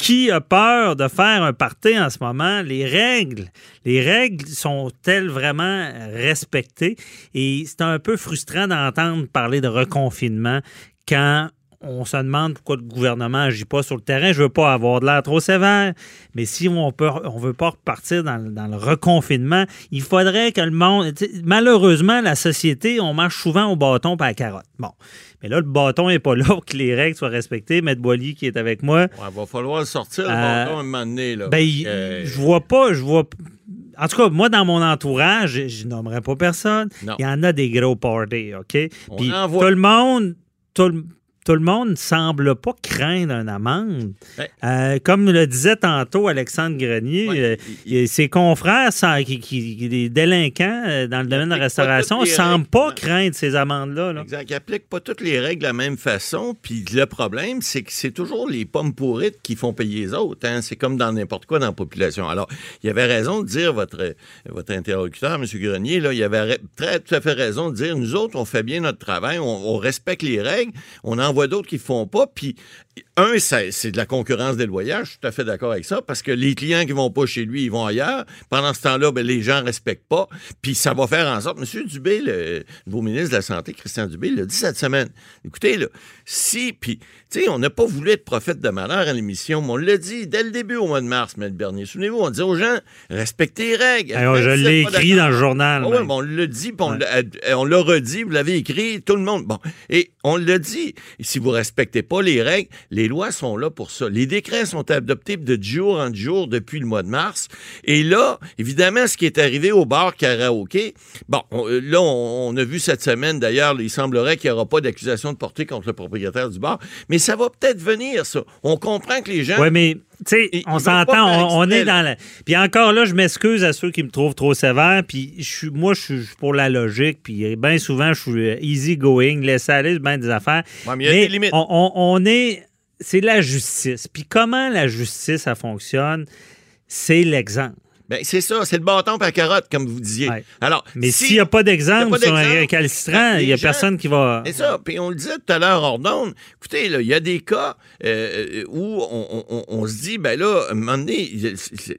Qui a peur de faire un party en ce moment? Les règles, les règles sont-elles vraiment respectées? Et c'est un peu frustrant d'entendre parler de reconfinement quand on se demande pourquoi le gouvernement n'agit pas sur le terrain. Je veux pas avoir de l'air trop sévère, mais si on on veut pas repartir dans, le- dans le reconfinement, il faudrait que le monde. Malheureusement, la société, on marche souvent au bâton par la carotte. Bon. Mais là, le bâton n'est pas là pour que les règles soient respectées. Maître Boily qui est avec moi. Il va falloir le sortir, le Euh, bâton, à un moment donné. Là. Ben, Euh, je vois pas, je vois. En tout cas, moi, dans mon entourage, je, nommerai pas personne. Non. Il y en a des gros parties, OK? On Puis tout le monde, tout le, tout le monde semble pas craindre une amende. Ouais. Euh, comme le disait tantôt Alexandre Grenier, Ouais, euh, il- ses confrères, qui, qui- des délinquants euh, dans le domaine de la restauration, les semblent pas craindre ces amendes-là. là. Exact. Ils n'appliquent pas toutes les règles de la même façon. Puis le problème, c'est que c'est toujours les pommes pourrites qui font payer les autres. hein. C'est comme dans n'importe quoi dans la population. Alors, il avait raison de dire, votre, votre interlocuteur, M. Grenier, là, il avait très, tout à fait raison de dire, nous autres, on fait bien notre travail, on, on respecte les règles, on en voit d'autres qui ne font pas. Puis, un, c'est de la concurrence déloyale. Je suis tout à fait d'accord avec ça, parce que les clients qui vont pas chez lui, ils vont ailleurs. Pendant ce temps-là, ben, les gens respectent pas. Puis ça va faire en sorte. M. Dubé, le nouveau ministre de la Santé, Christian Dubé, l'a dit cette semaine. Écoutez, là, si, puis, tu sais, on n'a pas voulu être prophète de malheur à l'émission, mais on l'a dit dès le début au mois de mars, M. Bernier. Souvenez-vous, on disait aux gens, respectez les règles. Alors, je l'ai écrit dans le journal. Ah ouais, mais on l'a dit, puis on Ouais. l'a- euh, on l'a redit, vous l'avez écrit, tout le monde. Bon, et on l'a dit. Et si vous respectez pas les règles, les lois sont là pour ça. Les décrets sont adoptés de jour en jour depuis le mois de mars. Et là, évidemment, ce qui est arrivé au bar karaoké, bon, on- euh, là, on, on a vu cette semaine, d'ailleurs, il semblerait qu'il n'y aura pas d'accusation de portée contre le propriétaire du bar, mais ça va peut-être venir, ça. On comprend que les gens... Oui, mais tu sais, on s'entend, on, est dans la. Puis encore là, je m'excuse à ceux qui me trouvent trop sévère. Puis je suis, moi, je suis pour la logique. Puis bien souvent, je suis easy going, laisser aller, bien des affaires. Ouais, mais il y a des limites. On, on- on est, c'est la justice. Puis comment la justice, ça fonctionne, c'est l'exemple. Ben, c'est ça, c'est le bâton par carotte, comme vous disiez. Ouais. Alors, Mais si- s'il n'y a pas d'exemple sur un récalcitrant, Les il n'y a gens- personne qui va. C'est ça. Puis on le disait tout à l'heure hors d'onde. Écoutez, il y a des cas euh, où on, on- on- se dit, ben là, à un moment donné,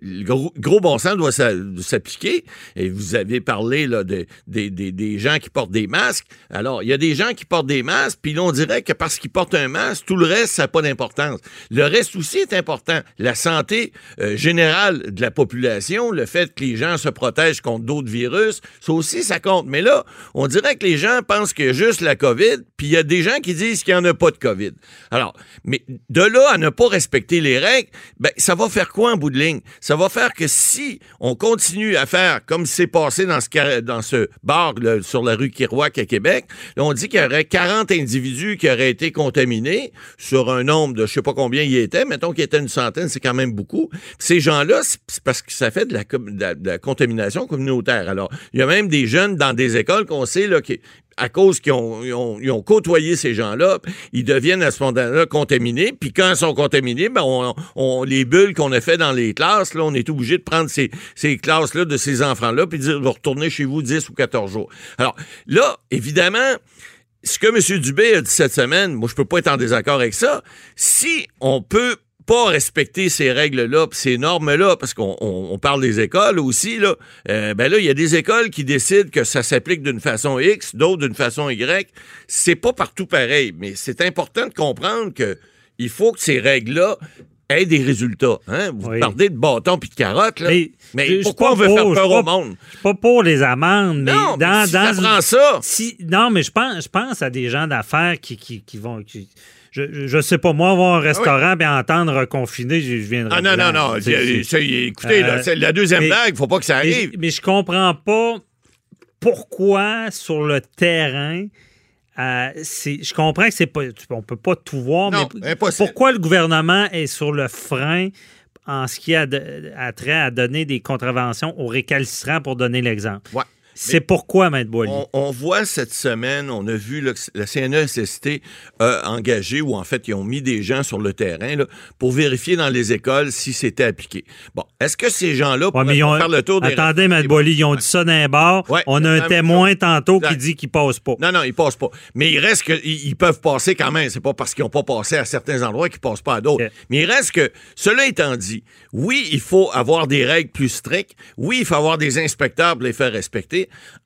le gros, gros bon sens doit s'a- doit s'appliquer. Et vous avez parlé là, de- des- des- des gens qui portent des masques. Alors, il y a des gens qui portent des masques, puis là, on dirait que parce qu'ils portent un masque, tout le reste, ça n'a pas d'importance. Le reste aussi est important. La santé euh, générale de la population, le fait que les gens se protègent contre d'autres virus, ça aussi, ça compte. Mais là, on dirait que les gens pensent qu'il y a juste la COVID, puis il y a des gens qui disent qu'il n'y en a pas de COVID. Alors, mais de là à ne pas respecter les règles, ben, ça va faire quoi en bout de ligne? Ça va faire que si on continue à faire comme c'est passé dans ce, bar sur la rue Kirouac à Québec, on dit qu'il y aurait 40 individus qui auraient été contaminés sur un nombre de je sais pas combien il était, mettons qu'il était une centaine, c'est quand même beaucoup. Ces gens-là, c'est parce que ça fait de la- de la contamination communautaire. Alors, il y a même des jeunes dans des écoles qu'on sait là, qui, à cause qu'ils ont, ils ont, ils ont côtoyé ces gens-là, ils deviennent à ce moment-là contaminés. Puis quand ils sont contaminés, ben on, on- les bulles qu'on a fait dans les classes, là, on est obligé de prendre ces, ces classes-là de ces enfants-là puis de dire, vous retournez chez vous 10 ou 14 jours. Alors là, évidemment, ce que M. Dubé a dit cette semaine, moi, je peux pas être en désaccord avec ça. Si on peut pas respecter ces règles-là, ces normes-là, parce qu'on on- on parle des écoles aussi, là, euh, ben là, il y a des écoles qui décident que ça s'applique d'une façon X, d'autres d'une façon Y. C'est pas partout pareil, mais c'est important de comprendre que il faut que ces règles-là aient des résultats. Hein? Vous Oui. parlez de bâton puis de carotte, là. Mais Mais, pourquoi on veut pour, faire peur au monde? Je suis pas pour les amendes, mais non, mais dans, si dans ça prend ça, Si, non, mais je pense, je pense à des gens d'affaires qui, qui, qui vont. qui- je, je sais pas, moi, avoir un restaurant et entendre reconfiner, je, je viendrai. Ah non, non, non. Écoutez, là, Euh, c'est la deuxième mais- blague, faut pas que ça mais, arrive. mais je comprends pas pourquoi sur le terrain. euh, je comprends que c'est pas, on peut pas tout voir, Non, mais impossible. pourquoi le gouvernement est sur le frein en ce qui a, de- a trait à donner des contraventions aux récalcitrants, pour donner l'exemple? Ouais. C'est pourquoi, Maître Boily? On, on voit cette semaine, on a vu que la CNESST a engagé, ou en fait, ils ont mis des gens sur le terrain là, pour vérifier dans les écoles si c'était appliqué. Bon, est-ce que ces gens-là Ouais, pourraient ont- faire le tour des... Attendez, Maître Boily, ils ont dit ça d'un bar. Ouais, on a un témoin chose. tantôt qui dit qu'il passe pas. Non, non, ils passent pas. Mais il reste que ils peuvent passer quand même. C'est pas parce qu'ils n'ont pas passé à certains endroits qu'ils passent pas à d'autres. Mais il reste que, cela étant dit, oui, il faut avoir des règles plus strictes. Oui, il faut avoir des inspecteurs pour les faire respecter.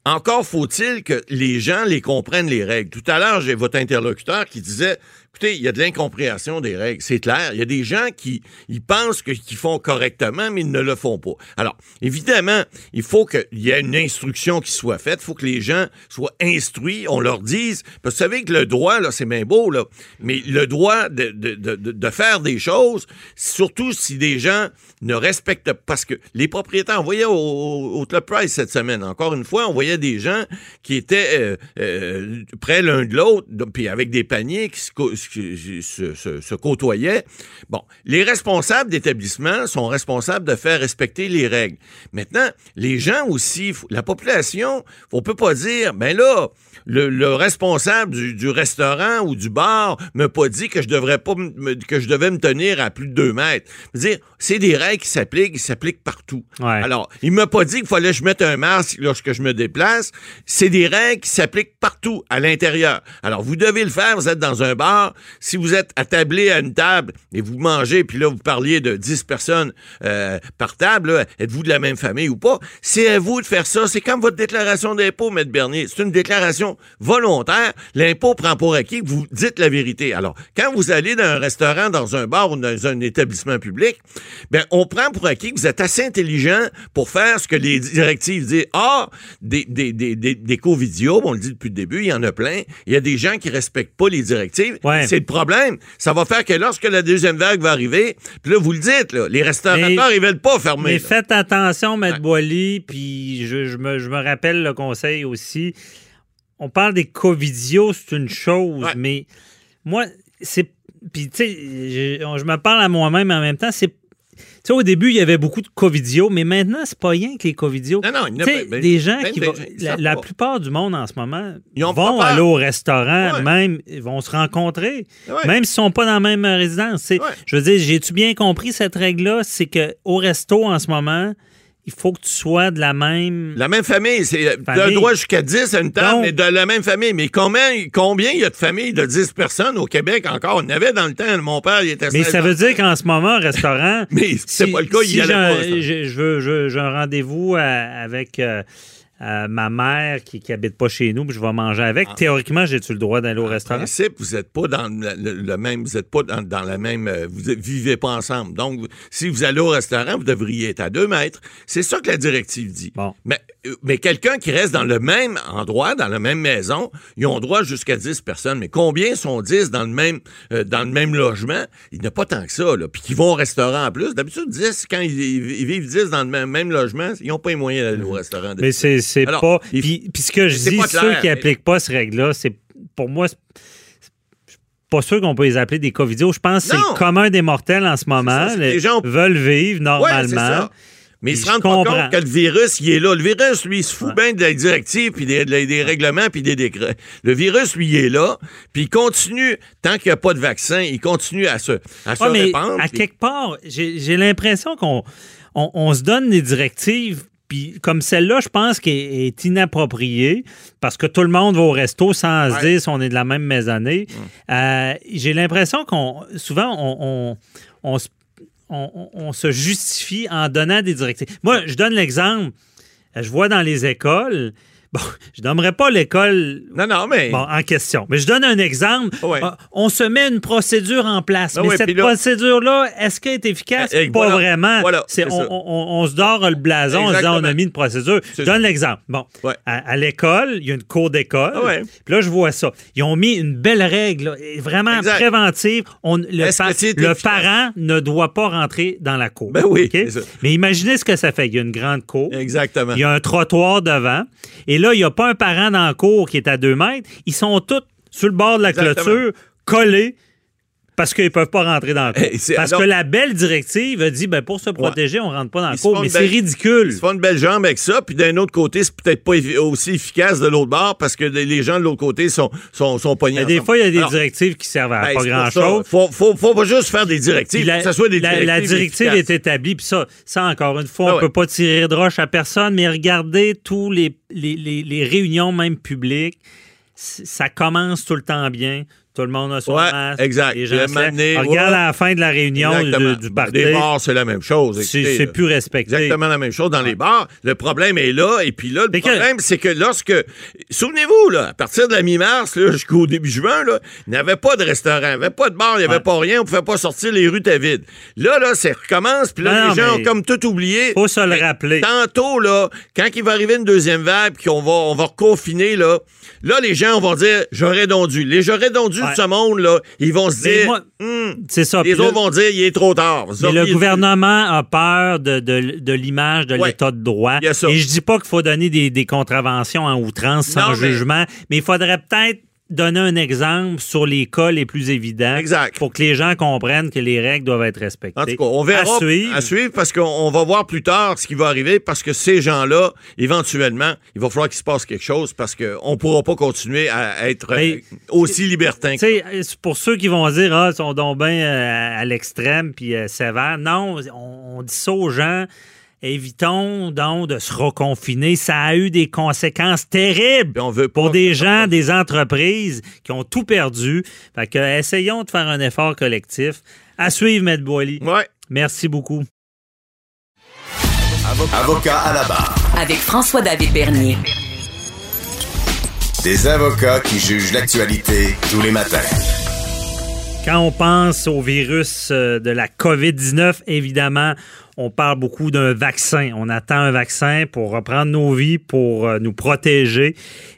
Encore faut-il que les gens les comprennent les règles. Tout à l'heure, j'ai votre interlocuteur qui disait Écoutez, il y a de l'incompréhension des règles. C'est clair. Il y a des gens qui ils pensent qu'ils font correctement, mais ils ne le font pas. Alors, évidemment, il faut qu'il y ait une instruction qui soit faite. Il faut que les gens soient instruits. On leur dise. Parce que vous savez que le droit, là, c'est bien beau, là. Mais le droit de, de, de, de- faire des choses, surtout si des gens ne respectent pas. Parce que les propriétaires, on voyait au, au, Price cette semaine, encore une fois, on voyait des gens qui étaient euh, euh, près l'un de l'autre, puis avec des paniers qui se, se- se- se côtoyaient. Bon, les responsables d'établissement sont responsables de faire respecter les règles. Maintenant, les gens aussi, la population, on peut pas dire, ben là, le, le responsable du, du restaurant ou du bar m'a pas dit que je devrais pas me- me- que je devais me tenir à plus de deux mètres. Je veux dire, c'est des règles qui s'appliquent, qui s'appliquent partout. Ouais. Alors, il m'a pas dit qu'il fallait que je mette un masque lorsque je me déplace. C'est des règles qui s'appliquent partout à l'intérieur. Alors, vous devez le faire. Vous êtes dans un bar. Si vous êtes attablé à une table et vous mangez, puis là, vous parliez de 10 personnes euh, par table, êtes-vous de la même famille ou pas? C'est à vous de faire ça. C'est comme votre déclaration d'impôt, M. Bernier. C'est une déclaration volontaire. L'impôt prend pour acquis que vous dites la vérité. Alors, quand vous allez dans un restaurant, dans un bar ou dans un établissement public, ben, on prend pour acquis que vous êtes assez intelligent pour faire ce que les directives disent. Ah, des, des, des, des, des on le dit depuis le début, il y en a plein. Il y a des gens qui respectent pas les directives. C'est le problème. Ça va faire que lorsque la deuxième vague va arriver, puis là, vous le dites, là, les restaurateurs, Mais- ils veulent pas fermer. Mais là. faites attention, Maître Ouais. Boily, puis je, je me, je me rappelle le conseil aussi. On parle des covidios, c'est une chose, Ouais. mais moi, c'est. Puis, tu sais, je, je me parle à moi-même en même temps. C'est. Tu sais, au début, il y avait beaucoup de covidios, mais maintenant, c'est pas rien que les covidios. Non, non, il y a sais, ben- des gens ben qui vont. La, plupart du monde en ce moment Ils vont aller au restaurant, Ouais. même, ils vont se rencontrer, Ouais. même s'ils sont pas dans la même résidence. Ouais. Je veux dire, j'ai-tu bien compris cette règle-là? C'est qu'au resto, en ce moment, il faut que tu sois de la même. La même famille, c'est as le droit jusqu'à 10 à une table, Donc- mais de la même famille. Mais combien combien il y a de familles de 10 personnes au Québec encore? En avait dans le temps, mon père, il était Mais 16 ça veut dire qu'en ce moment, au restaurant. *laughs* Mais c'est pas le cas, il y pas au un- je veux, je- j'ai un rendez-vous euh, avec euh, euh, ma mère qui, qui habite pas chez nous, puis je vais manger avec. Ah. Théoriquement, j'ai-tu le droit d'aller au En restaurant? principe, vous n'êtes pas dans le, même, vous êtes pas dans, dans la même, euh, vous vivez pas ensemble. Donc, si vous allez au restaurant, vous devriez être à deux mètres. C'est ça que la directive dit. Bon. Mais, euh, mais quelqu'un qui reste dans le même endroit, dans la même maison, ils ont droit jusqu'à 10 personnes. Mais combien sont 10 dans le même, euh, dans le même logement? Il n'y a pas tant que ça, là. Puis qui vont au restaurant en plus. D'habitude, 10, quand ils, ils vivent 10 dans le même, même logement, ils n'ont pas les moyens d'aller au restaurant. Mais c'est c'est pas. Puis, puis ce que je dis, ceux qui n'appliquent pas cette règle-là, c'est pour moi, pas sûr qu'on peut les appeler des covidios. Je pense que c'est le commun des mortels en ce moment. ça, Les- gens- veulent vivre normalement. Mais ils se rendent pas compte que le virus, il est là. Le virus, lui, il se fout bien des directives, puis des, des- des règlements, puis des décrets. Le virus, lui, il est là, puis il continue, tant qu'il n'y a pas de vaccin, il continue à se, à se mais répandre. à quelque part, j'ai j'ai l'impression qu'on on, on se donne des directives. Puis comme celle-là, je pense qu'elle est inappropriée parce que tout le monde va au resto sans se dire si on est de la même maisonnée. Euh, J'ai l'impression qu'on souvent on, on, on se- on- on- on se justifie en donnant des directives. Moi, je donne l'exemple. Je vois dans les écoles. Bon, je nommerai pas l'école Non, non, mais. Bon, en question. Mais je donne un exemple. Ouais. Euh, On se met une procédure en place. Ah mais ouais, cette là- procédure-là, est-ce qu'elle est efficace? Eh, eh, pas voilà. vraiment? Voilà, C'est- c'est on, ça. on- on se dort le blason en disant on a mis une procédure. Je donne l'exemple. Bon, Ouais. à, à l'école, il y a une cour d'école. Ah. Puis là, je vois ça. Ils ont mis une belle règle, là, vraiment Exact. préventive. On, le pa- parent ne doit pas rentrer dans la cour. Ben oui. Mais imaginez ce que ça fait. Il y a une grande cour. Exactement. Il y a un trottoir devant. Et là, il n'y a pas un parent dans la cour qui est à deux mètres. Ils sont tous sur le bord de la Exactement. clôture, collés. Parce qu'ils ne peuvent pas rentrer dans le cours. Eh, c'est- Parce alors- que la belle directive a dit ben, pour se protéger, on ne rentre pas dans le cours. Mais c'est ridicule. Ils se font une belle jambe avec ça, puis d'un autre côté, c'est peut-être pas aussi efficace de l'autre bord parce que les gens de l'autre côté sont, sont, sont pognés. Mais des ensemble. fois, il y a des Alors, directives qui servent à ben, pas grand-chose. ça. Faut, faut, faut pas juste faire des directives, la, que ce soit des directives. la directive efficaces. est établie, puis ça, ça, encore une fois, on Ah ne ouais. peut pas tirer de roche à personne, mais regardez tous les, les, les- les réunions, même publiques, ça commence tout le temps bien. Tout le monde a son Ouais, masque. exact. Les gens Regarde à la fin de la réunion du, du party. Des bars, c'est la même chose. C'est plus respecté. Exactement la même chose dans les bars. Le problème est là. Et puis là, le Mais que- problème, c'est que lorsque. Souvenez-vous, là, à partir de la mi-mars jusqu'au début juin, là, il n'y avait pas de restaurant, il n'y avait pas de bar, il n'y avait Ouais. pas rien, on ne pouvait pas sortir, les rues étaient vides. Là, là, ça recommence, puis là, Non, les gens ont comme tout oublié. faut se le rappeler. Tantôt, là, quand il va arriver une deuxième vague, puis qu'on va, on va reconfiner, là, là, les gens vont dire j'aurais donc dû. Les j'aurais donc dû Ouais. de ce monde, là, ils vont se dire moi, Hum, C'est ça. les autres vont dire il est trop tard. Mais le gouvernement a peur de, l'image de l'État de droit. Et je dis pas qu'il faut donner des, des contraventions en outrance sans Non, mais- jugement, mais il faudrait peut-être donner un exemple sur les cas les plus évidents Exact. pour que les gens comprennent que les règles doivent être respectées. En tout cas, on verra À suivre. à suivre parce qu'on on va voir plus tard ce qui va arriver parce que ces gens-là, éventuellement, il va falloir qu'il se passe quelque chose parce qu'on ne pourra pas continuer à être euh, Mais- aussi libertin. C'est pour ceux qui vont dire ah ils sont donc bien euh, à l'extrême puis euh, sévères. Non, on, on dit ça aux gens. Évitons donc de se reconfiner. Ça a eu des conséquences terribles on veut pour des gens, des entreprises qui ont tout perdu. Fait que essayons de faire un effort collectif. À suivre, Maître Boily. Ouais. Merci beaucoup. Avocat à la barre. Avec François-David Bernier. Des avocats qui jugent l'actualité tous les matins. Quand on pense au virus euh, de la COVID-19, évidemment, on parle beaucoup d'un vaccin. On attend un vaccin pour reprendre nos vies, pour euh, nous protéger.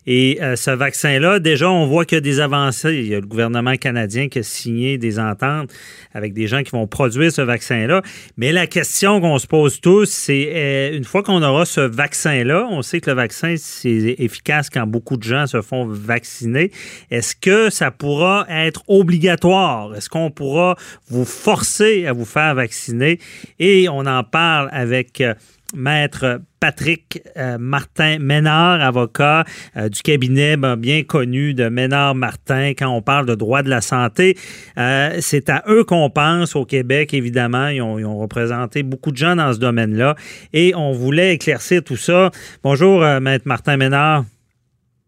Et euh, ce vaccin-là, déjà, on voit qu'il y a des avancées. Il y a le gouvernement canadien qui a signé des ententes avec des gens qui vont produire ce vaccin-là. Mais la question qu'on se pose tous, c'est euh, une fois qu'on aura ce vaccin-là, on sait que le vaccin, c'est efficace quand beaucoup de gens se font vacciner. Est-ce que ça pourra être obligatoire? Est-ce qu'on pourra vous forcer à vous faire vacciner? Et on en parle avec euh, Maître Patrick euh, Martin Ménard, avocat euh, du cabinet ben, bien connu de Ménard Martin. Quand on parle de droit de la santé, euh, c'est à eux qu'on pense au Québec, évidemment. Ils ont, ils ont représenté beaucoup de gens dans ce domaine-là. Et on voulait éclaircir tout ça. Bonjour, Maître Martin Ménard.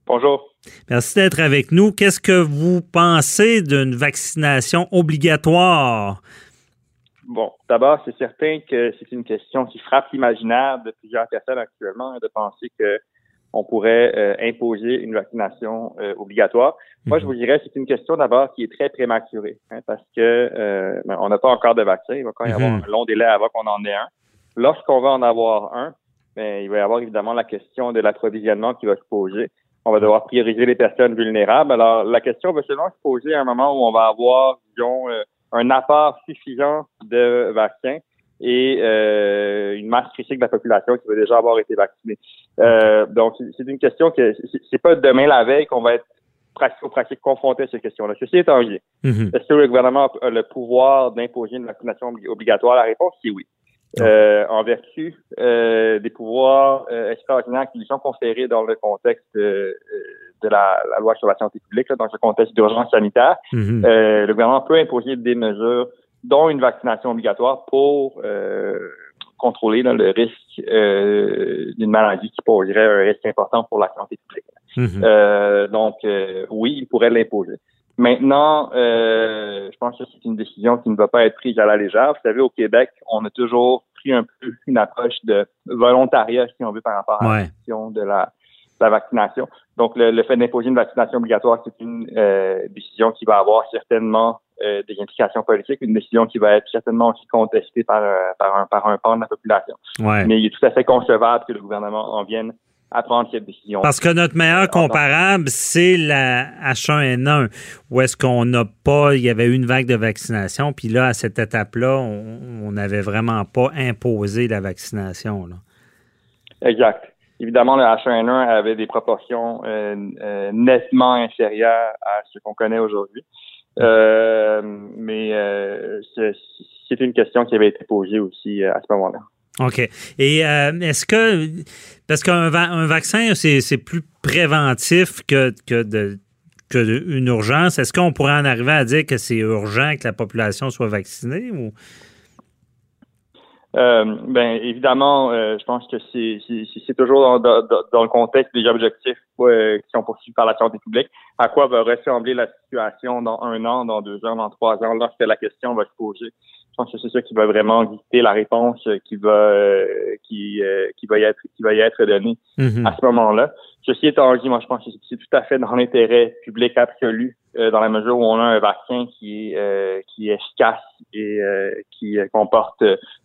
Bonjour. Merci d'être avec nous. Qu'est-ce que vous pensez d'une vaccination obligatoire? Bon, d'abord, c'est certain que c'est une question qui frappe l'imaginaire de plusieurs personnes actuellement de penser que on pourrait euh, imposer une vaccination euh, obligatoire. Moi, je vous dirais, c'est une question d'abord qui est très prématurée, hein, parce que euh, ben, on n'a pas encore de vaccin. Il va quand même y avoir Mhm. un long délai avant qu'on en ait un. Lorsqu'on va en avoir un, ben, il va y avoir évidemment la question de l'approvisionnement qui va se poser. On va devoir prioriser les personnes vulnérables. Alors, la question va seulement se poser à un moment où on va avoir, disons, euh, un apport suffisant de vaccins et euh, une masse critique de la population qui va déjà avoir été vaccinée. Euh, donc, c'est- c'est une question que c'est- c'est pas demain la veille qu'on va être pratico-pratique confronté à ces questions-là. Ceci étant dit, Mhm. est-ce que le gouvernement a le pouvoir d'imposer une vaccination obli- obligatoire? La réponse est oui. Euh, en vertu euh, des pouvoirs euh, extraordinaires qui lui sont conférés dans le contexte euh, euh, de la, la loi sur la santé publique, là, dans ce contexte d'urgence sanitaire, Mhm. euh, le gouvernement peut imposer des mesures, dont une vaccination obligatoire pour euh, contrôler là, le risque euh, d'une maladie qui poserait un risque important pour la santé publique. Mhm. Euh, donc, euh, oui, il pourrait l'imposer. Maintenant, euh, je pense que c'est une décision qui ne va pas être prise à la légère. Vous savez, au Québec, on a toujours pris un peu une approche de volontariat, si on veut, par rapport à Ouais. la question de la, de la vaccination. Donc, le, le fait d'imposer une vaccination obligatoire, c'est une euh, décision qui va avoir certainement euh, des implications politiques, une décision qui va être certainement aussi contestée par, euh, par, un, par un pan de la population. Ouais. Mais il est tout à fait concevable que le gouvernement en vienne à prendre cette décision. Parce que notre meilleur comparable, c'est la H1N1, où est-ce qu'on n'a pas, il y avait eu une vague de vaccination, puis là, à cette étape-là, on n'avait vraiment pas imposé la vaccination. là. Exact. Évidemment, le H1N1 avait des proportions euh, euh, nettement inférieures à ce qu'on connaît aujourd'hui. mais c'est une question qui avait été posée aussi à ce moment-là. OK. Et est-ce que, parce qu'un vaccin, c'est plus préventif que, que de qu'une urgence. Est-ce qu'on pourrait en arriver à dire que c'est urgent que la population soit vaccinée? Euh, ben évidemment, euh, je pense que c'est toujours dans, dans, le contexte des objectifs qui sont poursuivis par la santé publique. À quoi va ressembler la situation dans un an, dans deux ans, dans trois ans, lorsque la question va se poser. Je pense que c'est ça qui va vraiment guider la réponse qui va euh, qui qui va y être qui va y être donnée mm-hmm. à ce moment-là. Ceci étant dit, moi je pense que c'est tout à fait dans l'intérêt public absolu euh, dans la mesure où on a un vaccin qui est, euh, qui est efficace et euh, qui comporte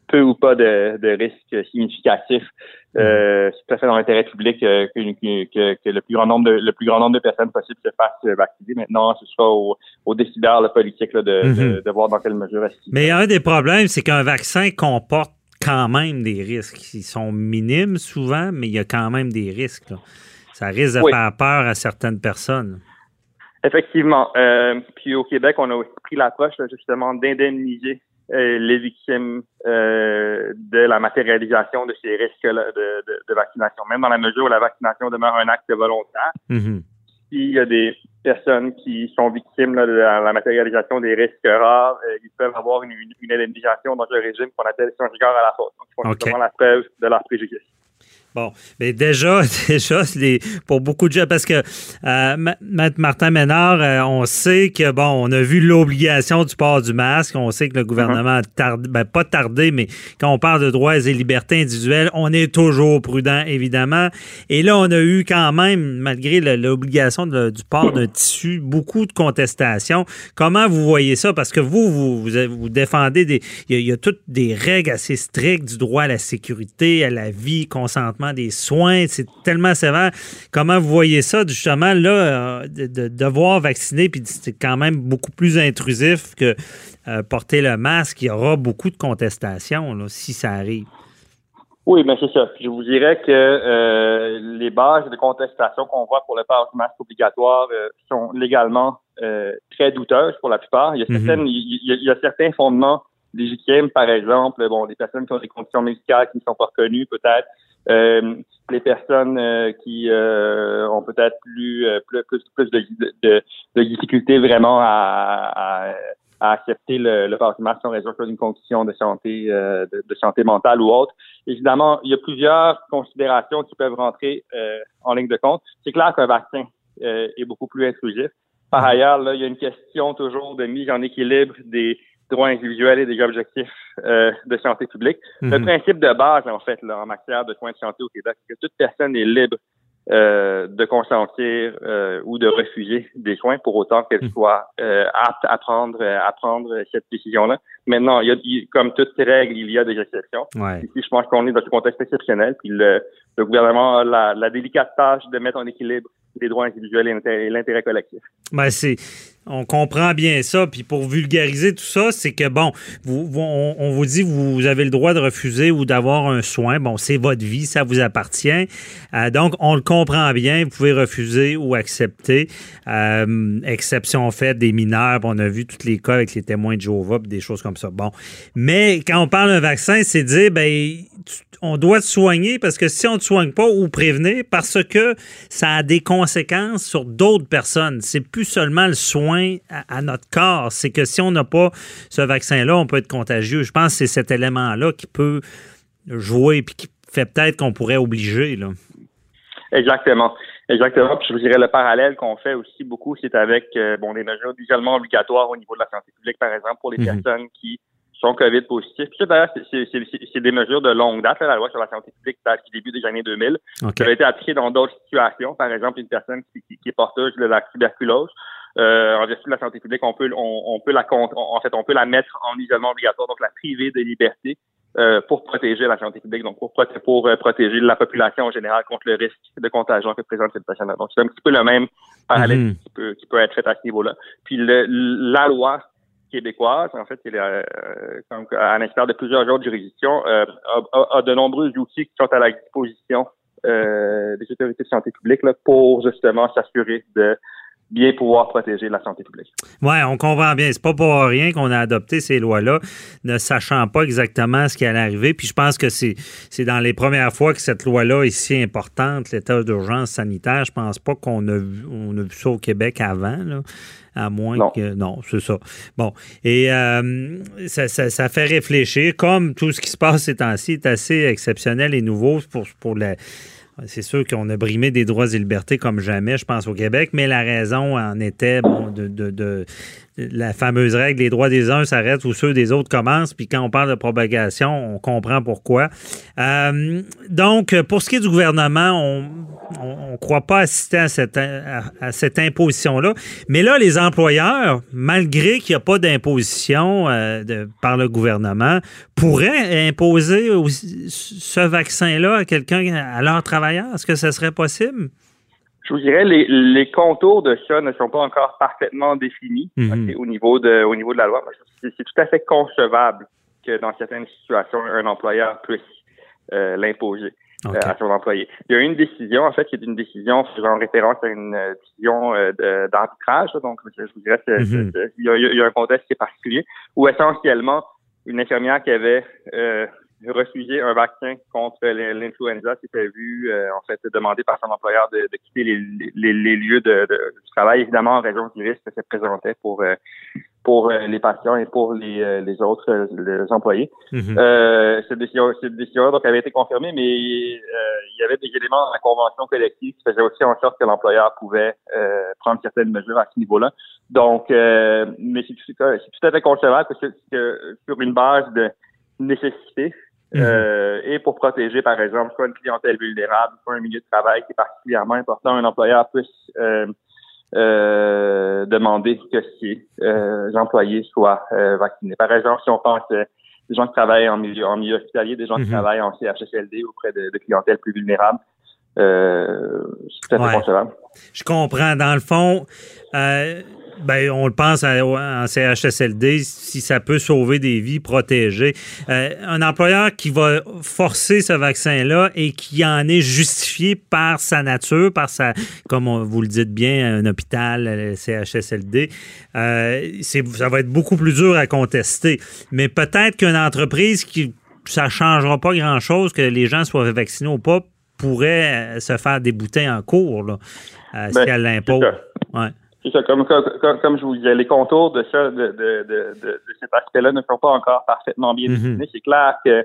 peu ou pas de, de risques significatifs. c'est tout à fait dans l'intérêt public que, que, le plus grand nombre de le plus grand nombre de personnes possibles se fassent vacciner. Maintenant, ce sera aux au décideurs politiques là, de, mm-hmm. de, voir dans quelle mesure est-ce Mais un des problèmes, c'est qu'un vaccin comporte quand même des risques. Ils sont minimes souvent, mais il y a quand même des risques. Ça risque de faire peur à certaines personnes. Effectivement. Euh, puis au Québec, on a aussi pris l'approche justement d'indemniser euh, les victimes euh, de la matérialisation de ces risques-là de, vaccination, même dans la mesure où la vaccination demeure un acte volontaire. Mm-hmm. S'il y a des personnes qui sont victimes de la, matérialisation des risques rares, ils peuvent avoir une, indemnisation dans un régime qu'on appelle rigueur à la faute. Donc, ils font la preuve de leur préjudice. Bon, mais déjà, *laughs* déjà, les, pour beaucoup de gens, parce que euh, Martin Ménard, euh, on sait que, bon, on a vu l'obligation du port du masque, on sait que le gouvernement a tardé, ben, pas tardé, mais quand on parle de droits et libertés individuelles, on est toujours prudent, évidemment. Et là, on a eu quand même, malgré l'obligation du port d'un tissu, beaucoup de contestations. Comment vous voyez ça? Parce que vous, vous, vous, défendez des, il y, a, toutes des règles assez strictes du droit à la sécurité, à la vie, consentement des soins, c'est tellement sévère. Comment vous voyez ça, justement, là, euh, de, devoir vacciner, puis c'est quand même beaucoup plus intrusif que euh, porter le masque. Il y aura beaucoup de contestations si ça arrive. Oui, mais c'est ça. Je vous dirais que euh, les bases de contestation qu'on voit pour le port du masque obligatoire sont légalement très douteuses pour la plupart. Il y a, mhm. il y a certains fondements légitimes, par exemple, bon, des personnes qui ont des conditions médicales qui ne sont pas reconnues, peut-être, les personnes euh, qui euh, ont peut-être plus, plus, plus, de, de, de, difficultés vraiment à, à, à accepter le, le masque en raison d'une condition de santé de, de, santé mentale ou autre. Évidemment, il y a plusieurs considérations qui peuvent rentrer en ligne de compte. C'est clair qu'un vaccin est beaucoup plus intrusif. Par ailleurs, là, il y a une question toujours de mise en équilibre des droits individuels et des objectifs euh, de santé publique. Le mhm. principe de base, en fait, là, en matière de soins de santé au Québec, c'est que toute personne est libre euh, de consentir euh, ou de refuser des soins pour autant qu'elle mhm. soit apte à prendre à prendre cette décision-là. Maintenant, il y a, comme toute règle, il y a des exceptions. Ici, je pense qu'on est dans ce contexte exceptionnel, puis le, le gouvernement a la, la délicate tâche de mettre en équilibre les droits individuels et l'intérêt collectif. Ben c'est, on comprend bien ça. Puis pour vulgariser tout ça, c'est que bon, on, vous dit vous avez le droit de refuser ou d'avoir un soin. Bon, c'est votre vie, ça vous appartient. Euh, donc on le comprend bien. Vous pouvez refuser ou accepter. Euh, exception faite des mineurs. On a vu tous les cas avec les témoins de Jéhovah, des choses comme ça. Bon, mais quand on parle d'un vaccin, c'est dire ben on doit te soigner parce que si on ne te soigne pas ou prévenir, parce que ça a des conséquences sur d'autres personnes. C'est plus seulement le soin à, notre corps, c'est que si on n'a pas ce vaccin-là, on peut être contagieux. Je pense que c'est cet élément-là qui peut jouer puis qui fait peut-être qu'on pourrait obliger. Là. Exactement. Exactement. Puis je vous dirais le parallèle qu'on fait aussi beaucoup, c'est avec euh, bon des mesures d'isolement obligatoire au niveau de la santé publique, par exemple, pour les mhm. personnes qui sont COVID positifs. Puis d'ailleurs, c'est des mesures de longue date. la loi sur la santé publique date du début des années 2000. Ça a été appliqué dans d'autres situations. Par exemple, une personne qui, est porteuse de la tuberculose. Euh, en vertu de la santé publique, on peut, on, peut la en fait, on peut la mettre en isolement obligatoire, donc la priver de liberté euh, pour protéger la santé publique, donc pour, pour euh, protéger la population en général contre le risque de contagion que présente cette personne-là. Donc c'est un petit peu le même parallèle mhm. qui, peut, qui peut être fait à ce niveau-là. Puis le, la loi québécoise, en fait, est, euh, à l'instar de plusieurs autres juridictions, euh, a, de nombreux outils qui sont à la disposition euh, des autorités de santé publique là, pour justement s'assurer de bien pouvoir protéger la santé publique. Oui, on comprend bien. C'est pas pour rien qu'on a adopté ces lois-là, ne sachant pas exactement ce qui allait arriver. Puis je pense que c'est, c'est dans les premières fois que cette loi-là est si importante, l'état d'urgence sanitaire. Je pense pas qu'on a, vu, on a vu ça au Québec avant. Là à moins que. Non, c'est ça. Bon. Et euh, ça, ça, ça, fait réfléchir, comme tout ce qui se passe ces temps-ci est assez exceptionnel et nouveau pour, pour la c'est sûr qu'on a brimé des droits et libertés comme jamais, je pense, au Québec, mais la raison en était bon, de, de, de la fameuse règle, les droits des uns s'arrêtent ou ceux des autres commencent. Puis quand on parle de propagation, on comprend pourquoi. Euh, donc, pour ce qui est du gouvernement, on ne croit pas assister à cette, à, cette imposition-là. Mais là, les employeurs, malgré qu'il n'y a pas d'imposition euh, par le gouvernement, pourraient imposer ce vaccin-là à quelqu'un, à leurs travailleurs. Est-ce que ce serait possible? Je vous dirais, les, les contours de ça ne sont pas encore parfaitement définis mhm. au, niveau de, au niveau de la loi. C'est tout à fait concevable que dans certaines situations, un employeur puisse euh, l'imposer euh, à son employé. Il y a une décision, en fait, qui est une décision faisant référence à une euh, décision d'arbitrage. Donc, je vous dirais mhm. y, a, y a un contexte qui est particulier, où essentiellement, une infirmière qui avait refuser un vaccin contre l'influenza s'était vu euh, en fait demandé par son employeur de, de quitter les, les, les lieux de, de, du travail, évidemment en raison du risque que ça présentait pour euh, pour euh, les patients et pour les, les autres les employés. Mm-hmm. cette décision, cette décision donc avait été confirmée, mais il y avait des éléments dans la convention collective qui faisaient aussi en sorte que l'employeur pouvait prendre certaines mesures à ce niveau-là. Donc, mais c'est tout, tout, à fait concevable que, que sur une base de nécessité, Mhm. Euh, et pour protéger, par exemple, soit une clientèle vulnérable, soit un milieu de travail qui est particulièrement important, un employeur puisse euh, euh, demander que ses employés soient vaccinés. Par exemple, si on pense des gens qui travaillent en milieu, en milieu hospitalier, des gens qui mhm. travaillent en CHSLD auprès de, de clientèle plus vulnérable, c'est tout à fait Je comprends. Dans le fond, ben, on le pense en CHSLD, si ça peut sauver des vies, protéger. Euh, un employeur qui va forcer ce vaccin-là et qui en est justifié par sa nature, par sa, comme vous le dites bien, un hôpital, CHSLD, euh, ça va être beaucoup plus dur à contester. Mais peut-être qu'une entreprise qui ça changera pas grand-chose que les gens soient vaccinés ou pas pourrait se faire débouter en cours là, euh, si ben, elle l'impose. Ouais. C'est ça, comme, comme, je vous disais, les contours de ça, de, de, de, de cet aspect-là ne sont pas encore parfaitement bien mhm. définis. C'est clair que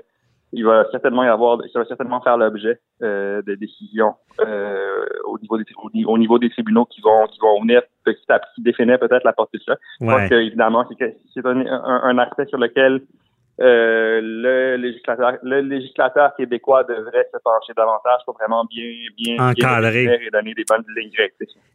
il va certainement y avoir, ça va certainement faire l'objet euh, de décisions euh, au niveau des au, niveau des tribunaux qui vont qui vont venir petit à petit définir peut-être la portée de ça. Je pense que évidemment c'est c'est un, un, aspect sur lequel euh, le législateur le législateur québécois devrait se pencher davantage pour vraiment bien bien encadrer et donner des bonnes lignes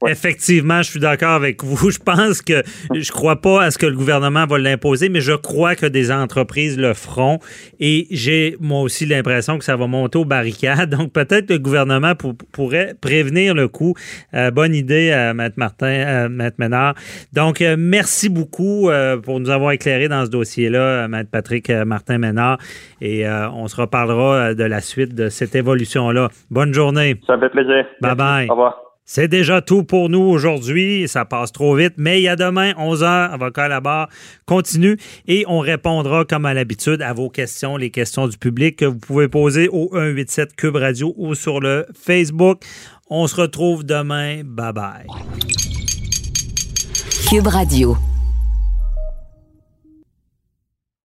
Effectivement, je suis d'accord avec vous. *laughs* Je pense que je crois pas à ce que le gouvernement va l'imposer, mais je crois que des entreprises le feront et j'ai moi aussi l'impression que ça va monter aux barricades. *laughs* Donc peut-être le gouvernement pourrait prévenir le coup. Euh, bonne idée, euh, Maître Martin, euh, Maître Ménard. Donc merci beaucoup pour nous avoir éclairé dans ce dossier-là, Maître Patrick Martin Ménard. Et euh, on se reparlera euh, de la suite de cette évolution-là. Bonne journée. Ça me fait plaisir. Bye bye. Au revoir. C'est déjà tout pour nous aujourd'hui. Ça passe trop vite, mais il y a demain, 11h, avocat à la barre continue et on répondra comme à l'habitude à vos questions, les questions du public que vous pouvez poser au 187 Cube Radio ou sur le Facebook. On se retrouve demain. Bye bye. Cube Radio.